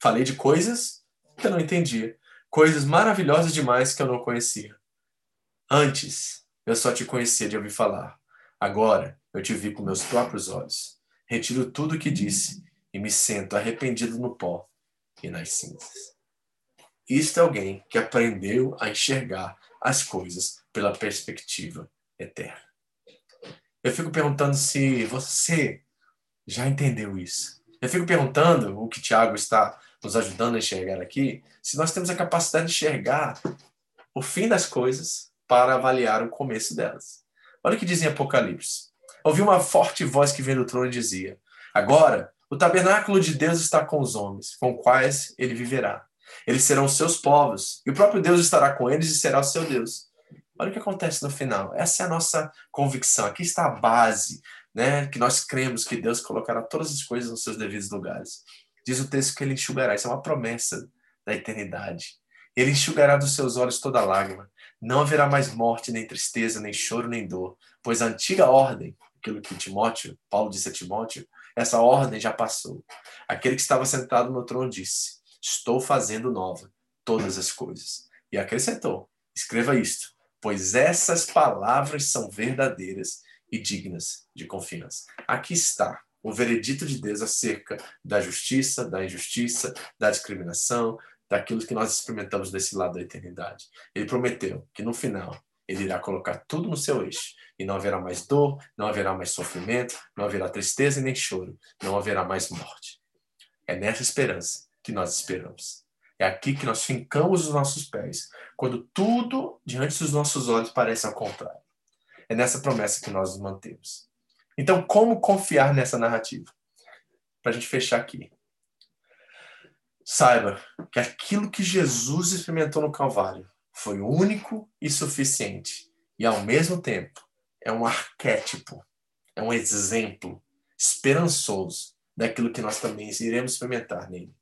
S1: Falei de coisas eu não entendia. Coisas maravilhosas demais que eu não conhecia. Antes, eu só te conhecia de ouvir falar. Agora, eu te vi com meus próprios olhos. Retiro tudo o que disse e me sento arrependido no pó e nas cinzas. Isto é alguém que aprendeu a enxergar as coisas pela perspectiva eterna. Eu fico perguntando se você já entendeu isso. Eu fico perguntando o que Tiago está nos ajudando a enxergar aqui, se nós temos a capacidade de enxergar o fim das coisas para avaliar o começo delas. Olha o que diz em Apocalipse. Ouvi uma forte voz que veio do trono e dizia: Agora, o tabernáculo de Deus está com os homens, com quais ele viverá. Eles serão seus povos, e o próprio Deus estará com eles e será o seu Deus. Olha o que acontece no final. Essa é a nossa convicção. Aqui está a base, né? Que nós cremos que Deus colocará todas as coisas nos seus devidos lugares. Diz o texto que ele enxugará, isso é uma promessa da eternidade. Ele enxugará dos seus olhos toda lágrima. Não haverá mais morte, nem tristeza, nem choro, nem dor, pois a antiga ordem, aquilo que Timóteo, Paulo disse a Timóteo, essa ordem já passou. Aquele que estava sentado no trono disse: Estou fazendo nova todas as coisas. E acrescentou: Escreva isto, pois essas palavras são verdadeiras e dignas de confiança. Aqui está o veredito de Deus acerca da justiça, da injustiça, da discriminação, daquilo que nós experimentamos desse lado da eternidade. Ele prometeu que no final ele irá colocar tudo no seu eixo e não haverá mais dor, não haverá mais sofrimento, não haverá tristeza nem choro, não haverá mais morte. É nessa esperança que nós esperamos. É aqui que nós fincamos os nossos pés, quando tudo diante dos nossos olhos parece ao contrário. É nessa promessa que nós nos mantemos. Então, como confiar nessa narrativa? Para a gente fechar aqui. Saiba que aquilo que Jesus experimentou no Calvário foi único e suficiente, e ao mesmo tempo é um arquétipo, é um exemplo esperançoso daquilo que nós também iremos experimentar nele.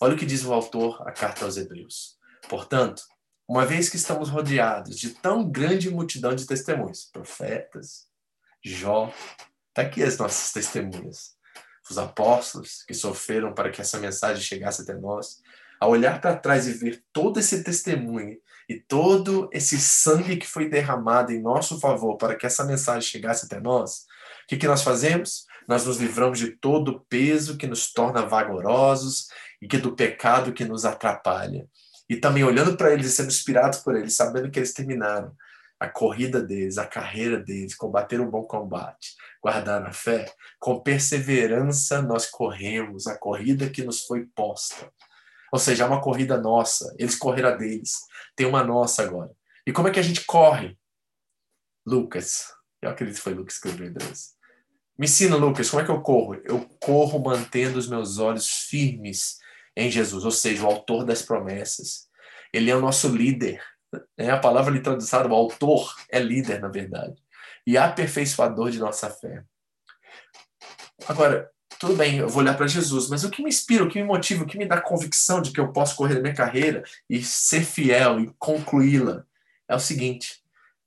S1: Olha o que diz o autor a carta aos Hebreus. Portanto, uma vez que estamos rodeados de tão grande multidão de testemunhos, profetas, Jó, está aqui as nossas testemunhas, os apóstolos que sofreram para que essa mensagem chegasse até nós, a olhar para trás e ver todo esse testemunho e todo esse sangue que foi derramado em nosso favor para que essa mensagem chegasse até nós, o que, que nós fazemos? Nós nos livramos de todo o peso que nos torna vagarosos e que do pecado que nos atrapalha. E também olhando para eles e sendo inspirados por eles, sabendo que eles terminaram a corrida deles, a carreira deles, combater um bom combate, guardar a fé, com perseverança nós corremos a corrida que nos foi posta. Ou seja, é uma corrida nossa, eles correram a deles, tem uma nossa agora. E como é que a gente corre? Lucas, eu acredito que foi Lucas que escreveu Deus. Me ensina, Lucas, como é que eu corro? Eu corro mantendo os meus olhos firmes em Jesus, ou seja, o autor das promessas. Ele é o nosso líder. É a palavra ali traduzida, o autor é líder, na verdade, e aperfeiçoador de nossa fé. Agora, tudo bem, eu vou olhar para Jesus, mas o que me inspira, o que me motiva, o que me dá convicção de que eu posso correr a minha carreira e ser fiel e concluí-la é o seguinte: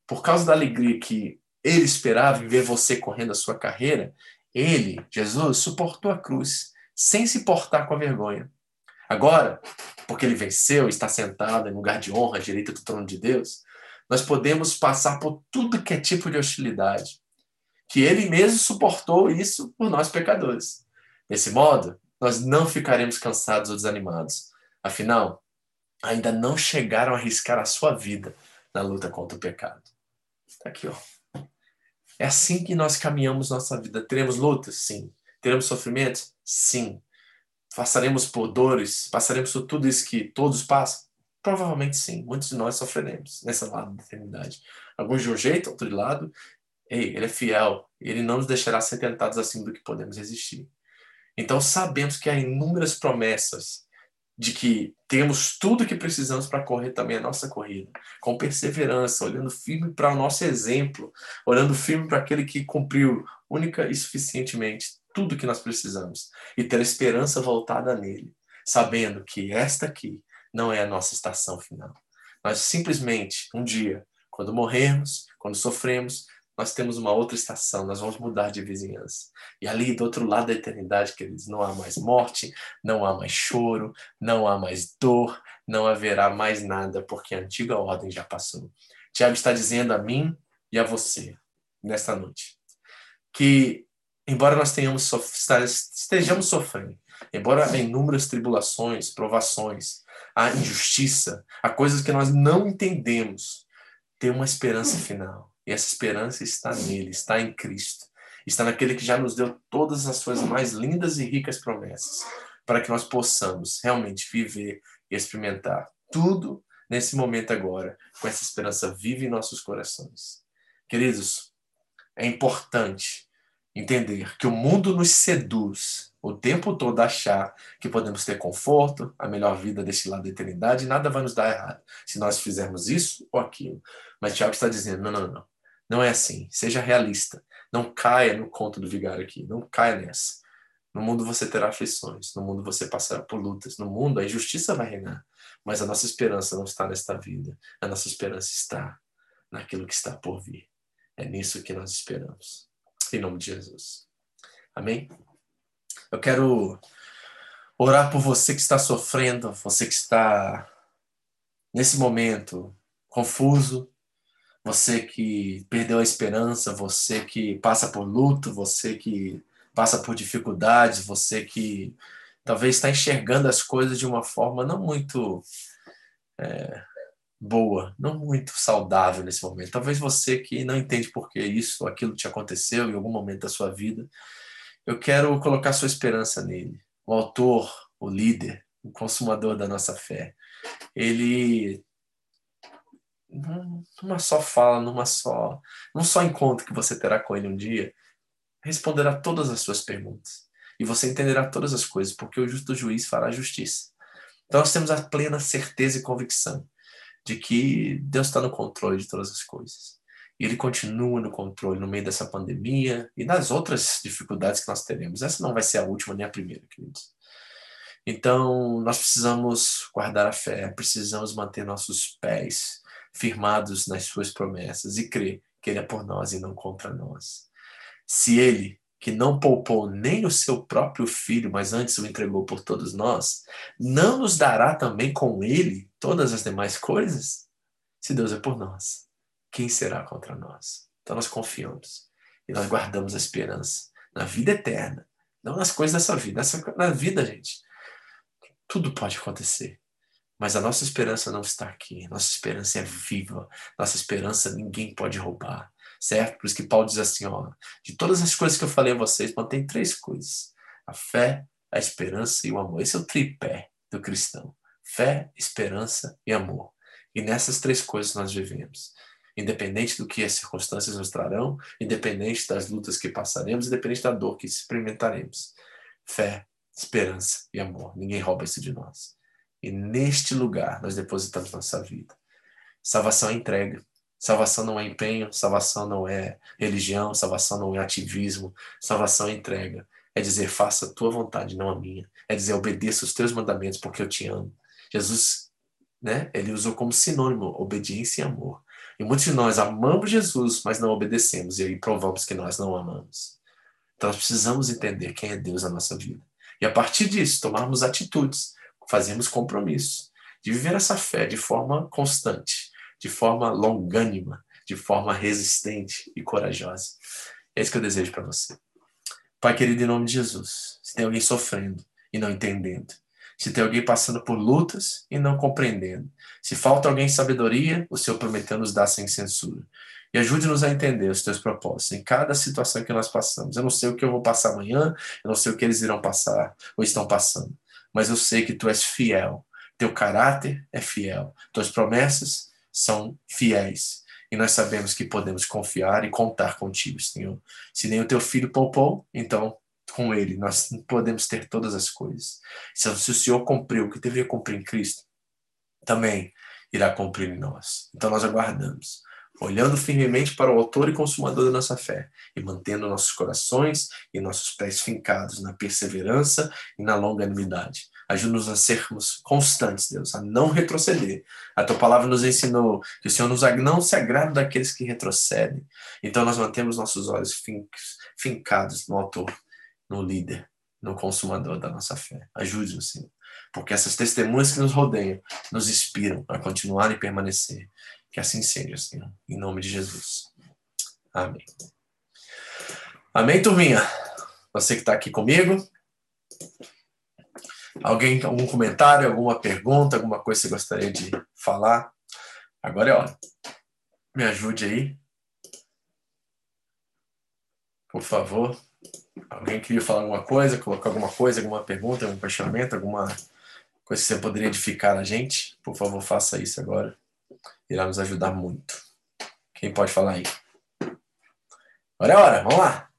S1: por causa da alegria que ele esperava em ver você correndo a sua carreira, ele, Jesus, suportou a cruz sem se portar com a vergonha. Agora, porque ele venceu, está sentado em lugar de honra à direita do trono de Deus, nós podemos passar por tudo que é tipo de hostilidade, que ele mesmo suportou isso por nós pecadores. Desse modo, nós não ficaremos cansados ou desanimados. Afinal, ainda não chegaram a arriscar a sua vida na luta contra o pecado. Está aqui, ó. É assim que nós caminhamos nossa vida. Teremos lutas? Sim. Teremos sofrimentos? Sim. Passaremos por dores? Passaremos por tudo isso que todos passam? Provavelmente sim. Muitos de nós sofreremos nessa lado da eternidade. Alguns de um jeito, outro de lado. Ei, ele é fiel. Ele não nos deixará ser tentados acima do que podemos resistir. Então sabemos que há inúmeras promessas de que temos tudo o que precisamos para correr também a nossa corrida, com perseverança, olhando firme para o nosso exemplo, olhando firme para aquele que cumpriu única e suficientemente tudo que nós precisamos e ter a esperança voltada nele, sabendo que esta aqui não é a nossa estação final. Nós simplesmente, um dia, quando morrermos, quando sofremos, nós temos uma outra estação, nós vamos mudar de vizinhança. E ali, do outro lado da eternidade, queridos, não há mais morte, não há mais choro, não há mais dor, não haverá mais nada, porque a antiga ordem já passou. Tiago está dizendo a mim e a você, nesta noite, que, embora nós tenhamos estejamos sofrendo, embora há inúmeras tribulações, provações, há injustiça, há coisas que nós não entendemos, tem uma esperança final e essa esperança está nele, está em Cristo. Está naquele que já nos deu todas as suas mais lindas e ricas promessas, para que nós possamos realmente viver e experimentar tudo nesse momento agora, com essa esperança viva em nossos corações. Queridos, é importante entender que o mundo nos seduz o tempo todo a achar que podemos ter conforto, a melhor vida deste lado da eternidade, nada vai nos dar errado se nós fizermos isso ou aquilo. Mas Tiago está dizendo: não, não, não. Não é assim. Seja realista. Não caia no conto do vigário aqui. Não caia nessa. No mundo você terá aflições. No mundo você passará por lutas. No mundo a injustiça vai reinar. Mas a nossa esperança não está nesta vida. A nossa esperança está naquilo que está por vir. É nisso que nós esperamos. Em nome de Jesus. Amém? Eu quero orar por você que está sofrendo, você que está nesse momento confuso, você que perdeu a esperança, você que passa por luto, você que passa por dificuldades, você que talvez está enxergando as coisas de uma forma não muito é, boa, não muito saudável nesse momento. Talvez você que não entende por que isso aquilo te aconteceu em algum momento da sua vida, eu quero colocar sua esperança nele. O autor, o líder, o consumador da nossa fé. Ele numa só fala, numa só, num só encontro que você terá com ele um dia, responderá todas as suas perguntas. E você entenderá todas as coisas, porque o justo juiz fará justiça. Então nós temos a plena certeza e convicção de que Deus está no controle de todas as coisas. E Ele continua no controle no meio dessa pandemia e das outras dificuldades que nós teremos. Essa não vai ser a última nem a primeira, queridos. Então, nós precisamos guardar a fé, precisamos manter nossos pés firmados nas suas promessas e crer que Ele é por nós e não contra nós. Se Ele, que não poupou nem o seu próprio filho, mas antes o entregou por todos nós, não nos dará também com Ele todas as demais coisas? Se Deus é por nós, quem será contra nós? Então nós confiamos e nós guardamos a esperança na vida eterna, não nas coisas dessa vida. Nessa, na vida, gente, tudo pode acontecer. Mas a nossa esperança não está aqui. Nossa esperança é viva. Nossa esperança ninguém pode roubar. Certo? Por isso que Paulo diz assim: ó, de todas as coisas que eu falei a vocês, mantém três coisas: a fé, a esperança e o amor. Esse é o tripé do cristão: fé, esperança e amor. E nessas três coisas nós vivemos. Independente do que as circunstâncias nos trarão, independente das lutas que passaremos, independente da dor que experimentaremos. Fé, esperança e amor. Ninguém rouba isso de nós. E neste lugar nós depositamos nossa vida. Salvação é entrega. Salvação não é empenho, salvação não é religião, salvação não é ativismo, salvação é entrega. É dizer, faça a tua vontade, não a minha. É dizer, obedeça os teus mandamentos porque eu te amo. Jesus, né, ele usou como sinônimo obediência e amor. E muitos de nós amamos Jesus, mas não obedecemos, e aí provamos que nós não amamos. Então nós precisamos entender quem é Deus na nossa vida. E a partir disso, tomarmos atitudes fazemos compromisso de viver essa fé de forma constante, de forma longânima, de forma resistente e corajosa. É isso que eu desejo para você. Pai querido, em nome de Jesus, se tem alguém sofrendo e não entendendo, se tem alguém passando por lutas e não compreendendo, se falta alguém sabedoria, o Senhor prometeu nos dar sem censura. E ajude-nos a entender os teus propósitos em cada situação que nós passamos. Eu não sei o que eu vou passar amanhã, eu não sei o que eles irão passar ou estão passando mas eu sei que tu és fiel. Teu caráter é fiel. Tuas promessas são fiéis. E nós sabemos que podemos confiar e contar contigo, Senhor. Se nem o teu filho poupou, então com ele nós podemos ter todas as coisas. Se o Senhor cumpriu o que deveria cumprir em Cristo, também irá cumprir em nós. Então nós aguardamos olhando firmemente para o autor e consumador da nossa fé e mantendo nossos corações e nossos pés fincados na perseverança e na longanimidade. Ajuda-nos a sermos constantes, Deus, a não retroceder. A tua palavra nos ensinou que o Senhor nos, não se agrada daqueles que retrocedem. Então nós mantemos nossos olhos fincados no autor, no líder, no consumador da nossa fé. Ajude-nos, Senhor. Porque essas testemunhas que nos rodeiam nos inspiram a continuar e permanecer que assim seja, Senhor. Em nome de Jesus. Amém. Amém, turminha? Você que está aqui comigo. Alguém, algum comentário, alguma pergunta, alguma coisa que você gostaria de falar? Agora é hora. Me ajude aí. Por favor. Alguém queria falar alguma coisa, colocar alguma coisa, alguma pergunta, algum questionamento, alguma coisa que você poderia edificar a gente? Por favor, faça isso agora irá nos ajudar muito. Quem pode falar aí? Agora é hora, vamos lá.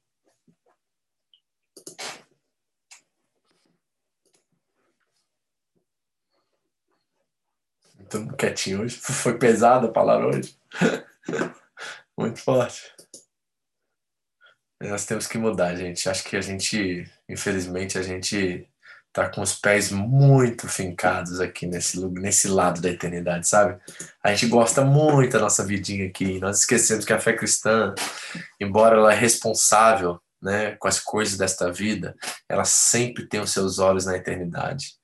S1: Todo quietinho hoje. Foi pesada a palavra hoje. (laughs) Muito forte. Nós temos que mudar, gente. Acho que a gente, infelizmente, a gente tá com os pés muito fincados aqui nesse, nesse lado da eternidade, sabe? A gente gosta muito da nossa vidinha aqui. Nós esquecemos que a fé cristã, embora ela é responsável, né, com as coisas desta vida, ela sempre tem os seus olhos na eternidade.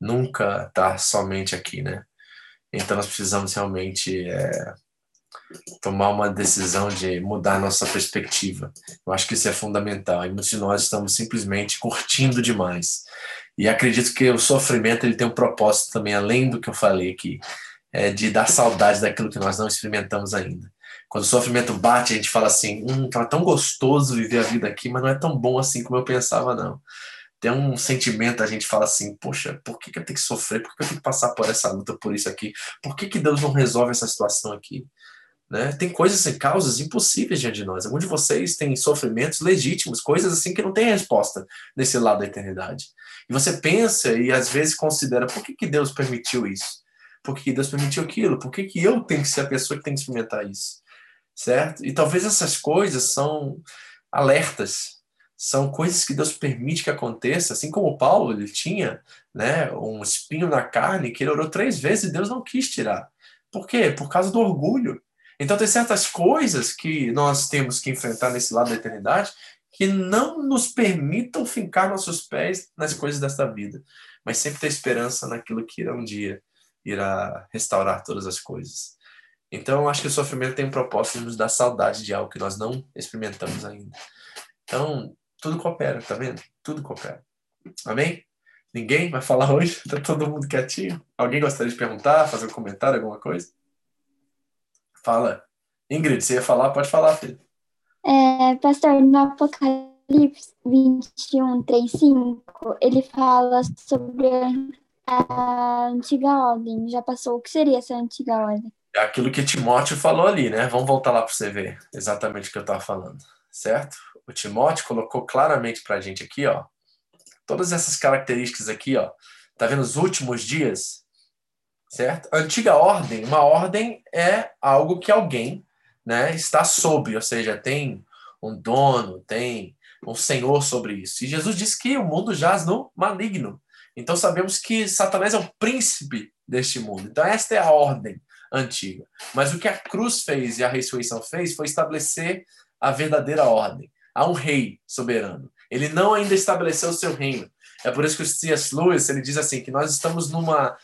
S1: Nunca está somente aqui, né? Então nós precisamos realmente é, tomar uma decisão de mudar nossa perspectiva. Eu acho que isso é fundamental. E muitos de nós estamos simplesmente curtindo demais. E acredito que o sofrimento ele tem um propósito também, além do que eu falei aqui, é de dar saudade daquilo que nós não experimentamos ainda. Quando o sofrimento bate, a gente fala assim: hum, tá tão gostoso viver a vida aqui, mas não é tão bom assim como eu pensava, não. Tem um sentimento, a gente fala assim: poxa, por que, que eu tenho que sofrer? Por que eu tenho que passar por essa luta, por isso aqui? Por que, que Deus não resolve essa situação aqui? Né? Tem coisas e causas impossíveis diante de nós. Alguns de vocês têm sofrimentos legítimos, coisas assim que não têm resposta nesse lado da eternidade. E você pensa e às vezes considera: por que, que Deus permitiu isso? Por que, que Deus permitiu aquilo? Por que, que eu tenho que ser a pessoa que tem que experimentar isso? Certo? E talvez essas coisas são alertas, são coisas que Deus permite que aconteça, assim como Paulo, ele tinha né, um espinho na carne que ele orou três vezes e Deus não quis tirar. Por quê? Por causa do orgulho. Então, tem certas coisas que nós temos que enfrentar nesse lado da eternidade que não nos permitam fincar nossos pés nas coisas desta vida, mas sempre ter esperança naquilo que um dia irá restaurar todas as coisas. Então, acho que o sofrimento tem um propósito de nos dar saudade de algo que nós não experimentamos ainda. Então, tudo coopera, tá vendo? Tudo coopera. Amém? Ninguém vai falar hoje? Tá todo mundo quietinho? Alguém gostaria de perguntar, fazer um comentário, alguma coisa? Fala. Ingrid, você ia falar? Pode falar, filho.
S2: É, pastor, no Apocalipse 21, 3, 5, ele fala sobre a antiga ordem. Já passou. O que seria essa antiga ordem?
S1: É aquilo que Timóteo falou ali, né? Vamos voltar lá para você ver exatamente o que eu estava falando, certo? O Timóteo colocou claramente para a gente aqui, ó, todas essas características aqui, ó. Tá vendo os últimos dias? Certo? Antiga ordem, uma ordem é algo que alguém, né, está sob, ou seja, tem um dono, tem um senhor sobre isso. E Jesus disse que o mundo jaz no maligno. Então sabemos que Satanás é o príncipe deste mundo. Então esta é a ordem antiga. Mas o que a cruz fez e a ressurreição fez foi estabelecer a verdadeira ordem. Há um rei soberano. Ele não ainda estabeleceu o seu reino. É por isso que o C.S. Lewis ele diz assim que nós estamos numa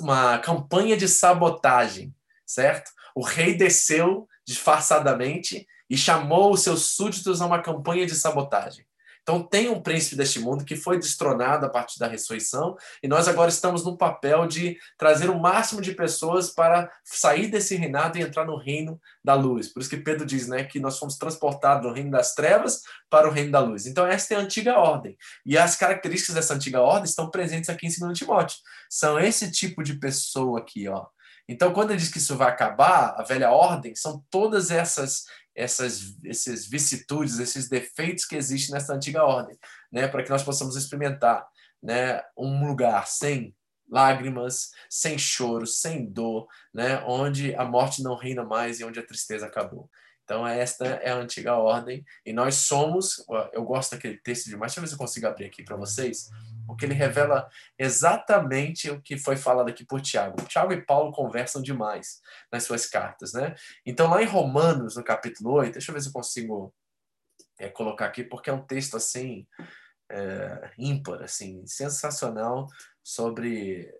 S1: uma campanha de sabotagem, certo? O rei desceu disfarçadamente e chamou os seus súditos a uma campanha de sabotagem. Então tem um príncipe deste mundo que foi destronado a partir da ressurreição e nós agora estamos no papel de trazer o máximo de pessoas para sair desse reinado e entrar no reino da luz. Por isso que Pedro diz, né, que nós fomos transportados do reino das trevas para o reino da luz. Então esta é a antiga ordem. E as características dessa antiga ordem estão presentes aqui em 2 Timóteo. São esse tipo de pessoa aqui, ó. Então, quando ele diz que isso vai acabar, a velha ordem, são todas essas essas esses vicissitudes, esses defeitos que existem nessa antiga ordem, né, para que nós possamos experimentar, né, um lugar sem lágrimas, sem choro, sem dor, né, onde a morte não reina mais e onde a tristeza acabou. Então, esta é a antiga ordem. E nós somos. Eu gosto daquele texto demais. Deixa eu ver se eu consigo abrir aqui para vocês porque ele revela exatamente o que foi falado aqui por Tiago. Tiago e Paulo conversam demais nas suas cartas, né? Então, lá em Romanos, no capítulo 8, deixa eu ver se eu consigo é, colocar aqui, porque é um texto assim é, ímpar, assim, sensacional sobre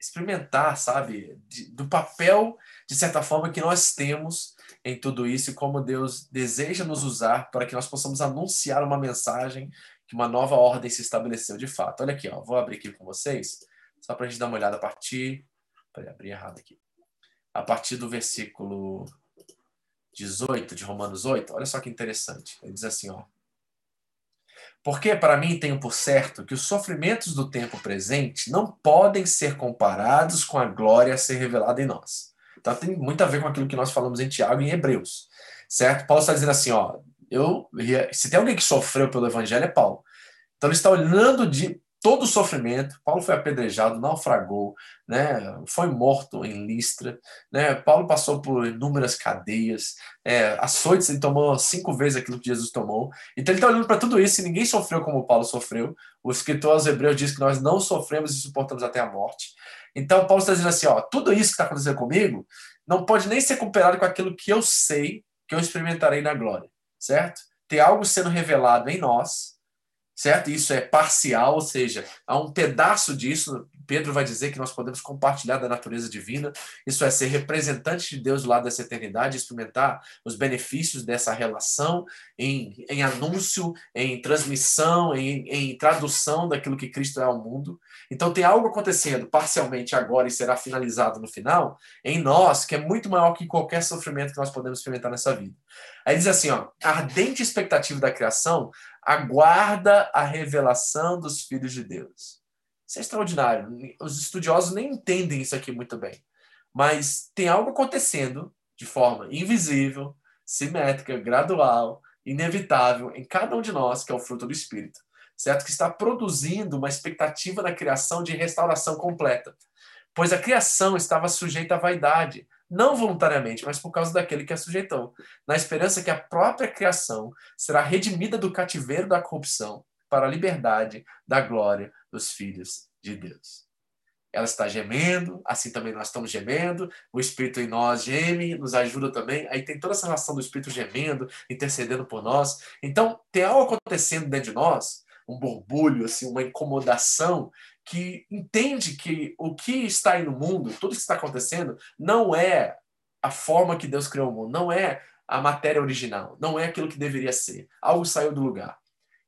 S1: experimentar, sabe, de, do papel, de certa forma, que nós temos em tudo isso e como Deus deseja nos usar para que nós possamos anunciar uma mensagem que uma nova ordem se estabeleceu de fato. Olha aqui, ó, vou abrir aqui com vocês, só para a gente dar uma olhada a partir. Peraí, abri errado aqui. A partir do versículo 18 de Romanos 8, olha só que interessante. Ele diz assim, ó. Porque para mim tenho por certo que os sofrimentos do tempo presente não podem ser comparados com a glória a ser revelada em nós. Então tem muito a ver com aquilo que nós falamos em Tiago e em Hebreus, certo? Paulo está dizendo assim, ó, eu se tem alguém que sofreu pelo evangelho é Paulo. Então ele está olhando de todo o sofrimento. Paulo foi apedrejado, naufragou, né? Foi morto em Listra, né? Paulo passou por inúmeras cadeias, é, açoites ele tomou cinco vezes aquilo que Jesus tomou. Então ele está olhando para tudo isso e ninguém sofreu como Paulo sofreu. O escritor aos Hebreus diz que nós não sofremos e suportamos até a morte. Então Paulo está dizendo assim, ó, tudo isso que está acontecendo comigo não pode nem ser comparado com aquilo que eu sei que eu experimentarei na glória certo? tem algo sendo revelado em nós, certo? Isso é parcial, ou seja, há um pedaço disso. Pedro vai dizer que nós podemos compartilhar da natureza divina. Isso é ser representante de Deus do lado dessa eternidade, experimentar os benefícios dessa relação em, em anúncio, em transmissão, em, em tradução daquilo que Cristo é ao mundo. Então tem algo acontecendo parcialmente agora e será finalizado no final em nós que é muito maior que qualquer sofrimento que nós podemos experimentar nessa vida. Aí diz assim, ó, a ardente expectativa da criação aguarda a revelação dos filhos de Deus. Isso é extraordinário. Os estudiosos nem entendem isso aqui muito bem. Mas tem algo acontecendo de forma invisível, simétrica, gradual, inevitável em cada um de nós, que é o fruto do Espírito, certo? Que está produzindo uma expectativa da criação de restauração completa. Pois a criação estava sujeita à vaidade, não voluntariamente, mas por causa daquele que a sujeitou, na esperança que a própria criação será redimida do cativeiro da corrupção para a liberdade da glória dos filhos de Deus. Ela está gemendo, assim também nós estamos gemendo, o Espírito em nós geme, nos ajuda também. Aí tem toda essa relação do Espírito gemendo, intercedendo por nós. Então, tem algo acontecendo dentro de nós, um borbulho, assim, uma incomodação que entende que o que está aí no mundo, tudo que está acontecendo, não é a forma que Deus criou o mundo, não é a matéria original, não é aquilo que deveria ser. Algo saiu do lugar.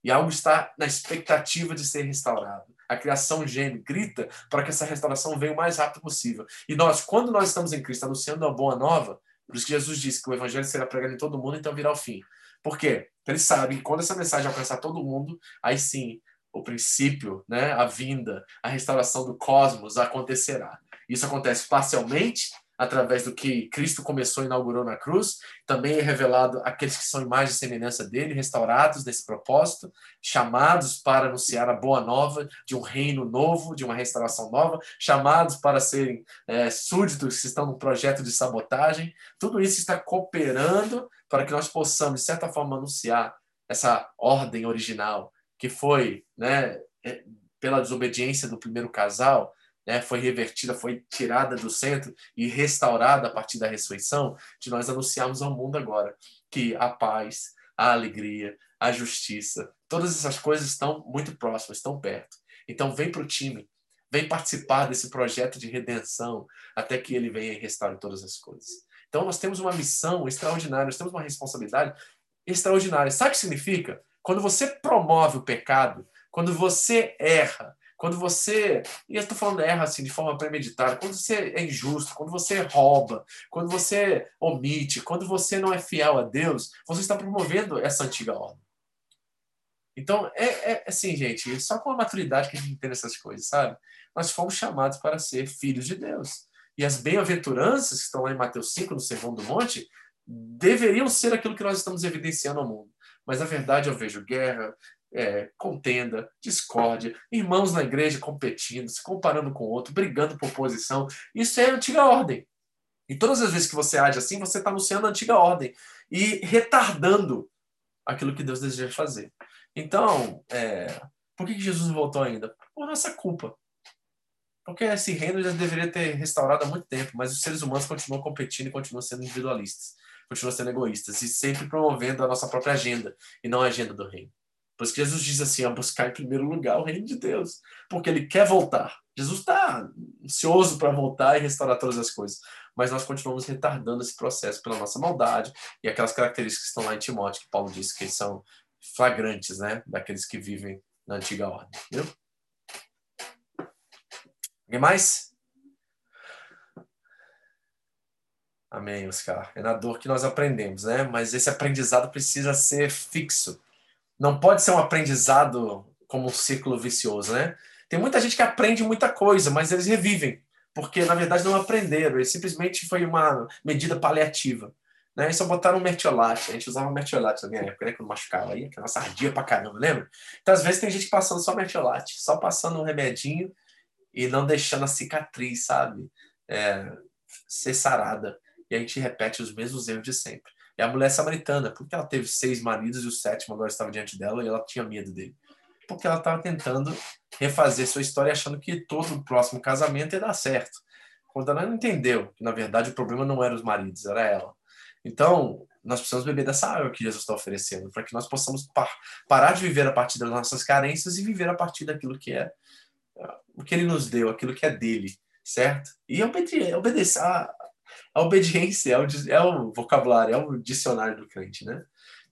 S1: E algo está na expectativa de ser restaurado. A criação geme, grita para que essa restauração venha o mais rápido possível. E nós, quando nós estamos em Cristo, anunciando a boa nova, por isso que Jesus disse que o evangelho será pregado em todo mundo, então virá o fim. Por quê? Porque ele sabe que quando essa mensagem alcançar todo mundo, aí sim o princípio, né, a vinda, a restauração do cosmos acontecerá. Isso acontece parcialmente através do que Cristo começou e inaugurou na cruz, também é revelado aqueles que são imagem e semelhança dele, restaurados nesse propósito, chamados para anunciar a boa nova de um reino novo, de uma restauração nova, chamados para serem é, súditos que estão no projeto de sabotagem. Tudo isso está cooperando para que nós possamos, de certa forma, anunciar essa ordem original que foi, né, é, pela desobediência do primeiro casal, né, foi revertida, foi tirada do centro e restaurada a partir da ressurreição, de nós anunciarmos ao mundo agora que a paz, a alegria, a justiça, todas essas coisas estão muito próximas, estão perto. Então vem para o time, vem participar desse projeto de redenção até que ele venha e restaure todas as coisas. Então nós temos uma missão extraordinária, nós temos uma responsabilidade extraordinária. Sabe o que significa? Quando você promove o pecado, quando você erra, quando você, e eu estou falando erra assim de forma premeditada, quando você é injusto, quando você rouba, quando você omite, quando você não é fiel a Deus, você está promovendo essa antiga ordem. Então, é, é assim, gente, só com a maturidade que a gente entende essas coisas, sabe? Nós fomos chamados para ser filhos de Deus. E as bem-aventuranças que estão lá em Mateus 5, no Sermão do Monte, deveriam ser aquilo que nós estamos evidenciando ao mundo mas na verdade eu vejo guerra, é, contenda, discórdia, irmãos na igreja competindo, se comparando com o outro, brigando por posição. Isso é antiga ordem. E todas as vezes que você age assim, você está anunciando a antiga ordem e retardando aquilo que Deus deseja fazer. Então, é, por que Jesus não voltou ainda? Por nossa culpa. Porque esse reino já deveria ter restaurado há muito tempo, mas os seres humanos continuam competindo e continuam sendo individualistas continua sendo egoístas e sempre promovendo a nossa própria agenda e não a agenda do reino. Por isso que Jesus diz assim, a buscar em primeiro lugar o reino de Deus, porque ele quer voltar. Jesus está ansioso para voltar e restaurar todas as coisas, mas nós continuamos retardando esse processo pela nossa maldade e aquelas características que estão lá em Timóteo, que Paulo disse que são flagrantes, né, daqueles que vivem na antiga ordem. Viu? Alguém mais? Amém, Oscar. É na dor que nós aprendemos, né? Mas esse aprendizado precisa ser fixo. Não pode ser um aprendizado como um círculo vicioso, né? Tem muita gente que aprende muita coisa, mas eles revivem, porque na verdade não aprenderam, eles simplesmente foi uma medida paliativa. Né? E só botaram um mertiolate. A gente usava mertiolate na minha época, né? Quando machucava aí, que nossa ardia pra caramba, lembra? Então, às vezes, tem gente passando só mertiolate, só passando um remedinho e não deixando a cicatriz, sabe? É, ser sarada e a gente repete os mesmos erros de sempre. É a mulher samaritana, porque ela teve seis maridos e o sétimo agora estava diante dela e ela tinha medo dele. Porque ela estava tentando refazer sua história achando que todo o próximo casamento ia dar certo. Quando ela não entendeu que, na verdade, o problema não era os maridos, era ela. Então, nós precisamos beber dessa água que Jesus está oferecendo, para que nós possamos par parar de viver a partir das nossas carências e viver a partir daquilo que é o que ele nos deu, aquilo que é dele, certo? E obedecer, obedecer (laughs) a, obediência é o, é o vocabulário, é o dicionário do crente, né?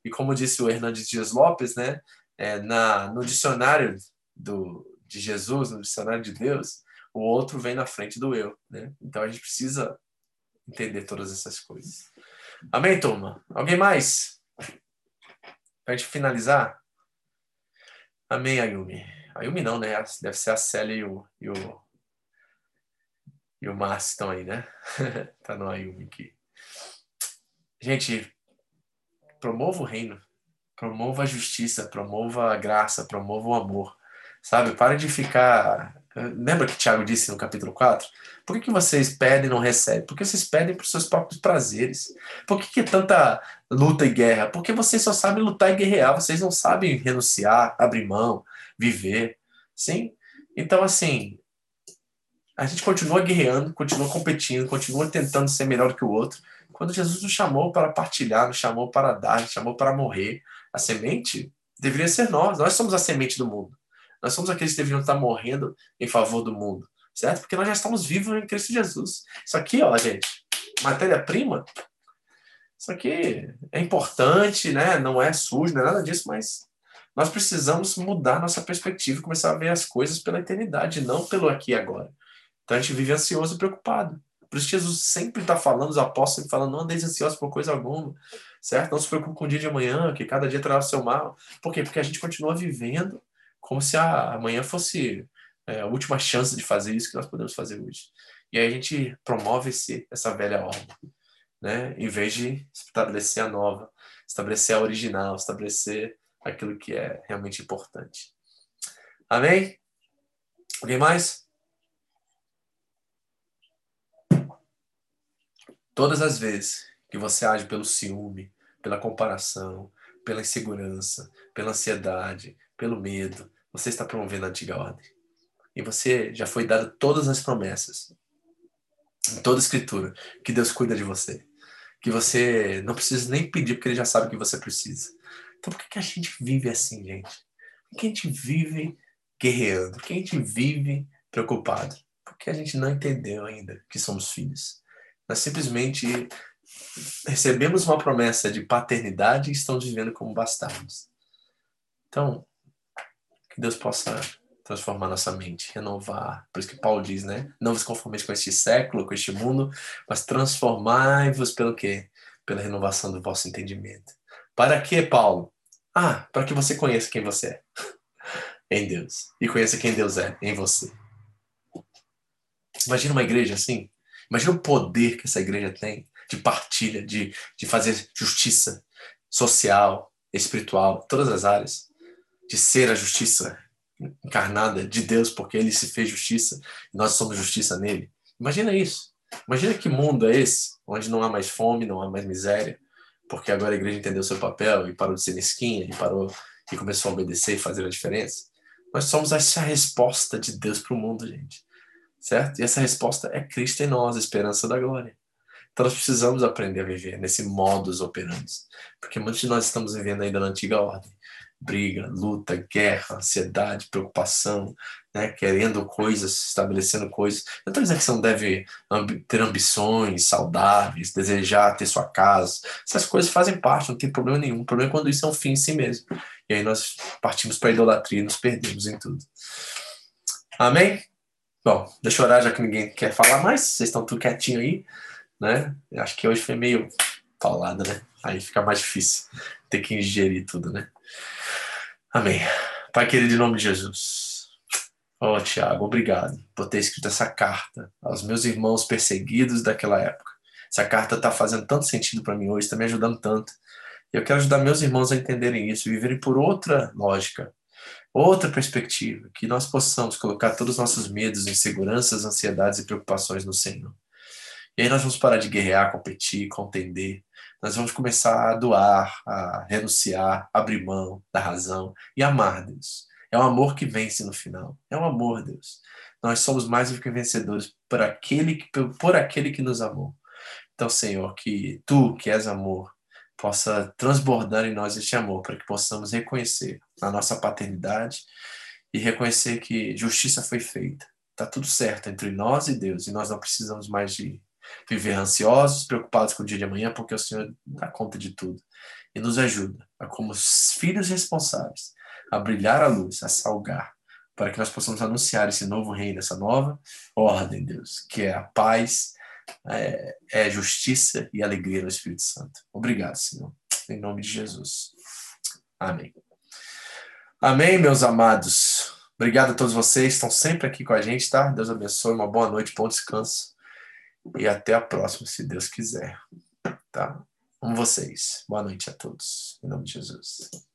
S1: E como disse o Hernandes Dias Lopes, né? É, na, no dicionário do, de Jesus, no dicionário de Deus, o outro vem na frente do eu, né? Então a gente precisa entender todas essas coisas. Amém, turma? Alguém mais? Pra gente finalizar? Amém, Ayumi. Ayumi não, né? Deve ser a Célia e o, e o, e o Márcio estão aí, né? (laughs) tá no Ayumi aqui. Gente, promova o reino. Promova a justiça, promova a graça, promova o amor. Sabe? Para de ficar Lembra que Tiago disse no capítulo 4? Por que, que vocês pedem e não recebem? Porque vocês pedem para os seus próprios prazeres. Por que, que tanta luta e guerra? Porque vocês só sabem lutar e guerrear, vocês não sabem renunciar, abrir mão, viver. Sim? Então, assim, a gente continua guerreando, continua competindo, continua tentando ser melhor que o outro. Quando Jesus nos chamou para partilhar, nos chamou para dar, nos chamou para morrer, a semente deveria ser nós. Nós somos a semente do mundo. Nós somos aqueles que deveriam estar morrendo em favor do mundo, certo? Porque nós já estamos vivos em Cristo Jesus. Isso aqui, ó, gente, matéria-prima, isso aqui é importante, né? Não é sujo, não é nada disso, mas nós precisamos mudar nossa perspectiva e começar a ver as coisas pela eternidade, não pelo aqui e agora. Então a gente vive ansioso e preocupado. Por isso Jesus sempre está falando, os apóstolos falando, não andeis ansiosos por coisa alguma, certo? Não se preocupe com o dia de amanhã, que cada dia trará o seu mal. Por quê? Porque a gente continua vivendo como se a, amanhã fosse é, a última chance de fazer isso que nós podemos fazer hoje. E aí a gente promove esse, essa velha ordem, né? em vez de estabelecer a nova, estabelecer a original, estabelecer aquilo que é realmente importante. Amém? Alguém mais? Todas as vezes que você age pelo ciúme, pela comparação, pela insegurança, pela ansiedade, pelo medo, você está promovendo a antiga ordem. E você já foi dado todas as promessas, em toda a escritura, que Deus cuida de você. Que você não precisa nem pedir, porque Ele já sabe o que você precisa. Então por que, a gente vive assim, gente? Por que a gente vive guerreando? Por que a gente vive preocupado? Porque a gente não entendeu ainda que somos filhos. Nós simplesmente recebemos uma promessa de paternidade e estamos vivendo como bastardos. Então, que Deus possa transformar nossa mente, renovar. Por isso que Paulo diz, né? Não vos conformeis com este século, com este mundo, mas transformai-vos pelo quê? Pela renovação do vosso entendimento. Para quê, Paulo? Ah, para que você conheça quem você é (laughs) em Deus e conheça quem Deus é em você. Imagina uma igreja assim. Imagina o poder que essa igreja tem de partilha, de, de fazer justiça social, espiritual, todas as áreas de ser a justiça encarnada de Deus, porque ele se fez justiça e nós somos justiça nele. Imagina isso. Imagina que mundo é esse, onde não há mais fome, não há mais miséria, porque agora a igreja entendeu seu papel e parou de ser mesquinha e parou e começou a obedecer e fazer a diferença. Nós somos essa resposta de Deus para o mundo, gente. Certo? E essa resposta é Cristo em nós, a esperança da glória. Então nós precisamos aprender a viver nesse modus operandi, porque muitos de nós estamos vivendo ainda na antiga ordem briga, luta, guerra, ansiedade, preocupação, né? querendo coisas, estabelecendo coisas. Eu estou dizendo que você não deve ter ambições saudáveis, desejar ter sua casa. Essas coisas fazem parte, não tem problema nenhum. O problema é quando isso é um fim em si mesmo. E aí nós partimos para a idolatria e nos perdemos em tudo. Amém? Bom, deixa eu orar já que ninguém quer falar mais. Vocês estão tudo quietinho aí, né? Acho que hoje foi meio falada, né? Aí fica mais difícil ter que ingerir tudo, né? Amém. Pai querido, em nome de Jesus. Oh, Tiago, obrigado por ter escrito essa carta aos meus irmãos perseguidos daquela época. Essa carta está fazendo tanto sentido para mim hoje, está me ajudando tanto. E eu quero ajudar meus irmãos a entenderem isso, viverem por outra lógica, outra perspectiva, que nós possamos colocar todos os nossos medos, inseguranças, ansiedades e preocupações no Senhor. E aí nós vamos parar de guerrear, competir, contender, nós vamos começar a doar, a renunciar, abrir mão da razão e amar Deus. É um amor que vence no final. É um amor, Deus. Nós somos mais do que vencedores por aquele que, por aquele que nos amou. Então, Senhor, que tu, que és amor, possa transbordar em nós este amor, para que possamos reconhecer a nossa paternidade e reconhecer que justiça foi feita. Está tudo certo entre nós e Deus, e nós não precisamos mais de viver ansiosos, preocupados com o dia de amanhã, porque o Senhor dá conta de tudo. E nos ajuda, a, como filhos responsáveis, a brilhar a luz, a salgar, para que nós possamos anunciar esse novo reino, essa nova ordem, Deus, que é a paz, é, é justiça e alegria no Espírito Santo. Obrigado, Senhor. Em nome de Jesus. Amém. Amém, meus amados. Obrigado a todos vocês, estão sempre aqui com a gente, tá? Deus abençoe, uma boa noite, bom descanso. E até a próxima, se Deus quiser. Tá? Com vocês. Boa noite a todos. Em nome de Jesus.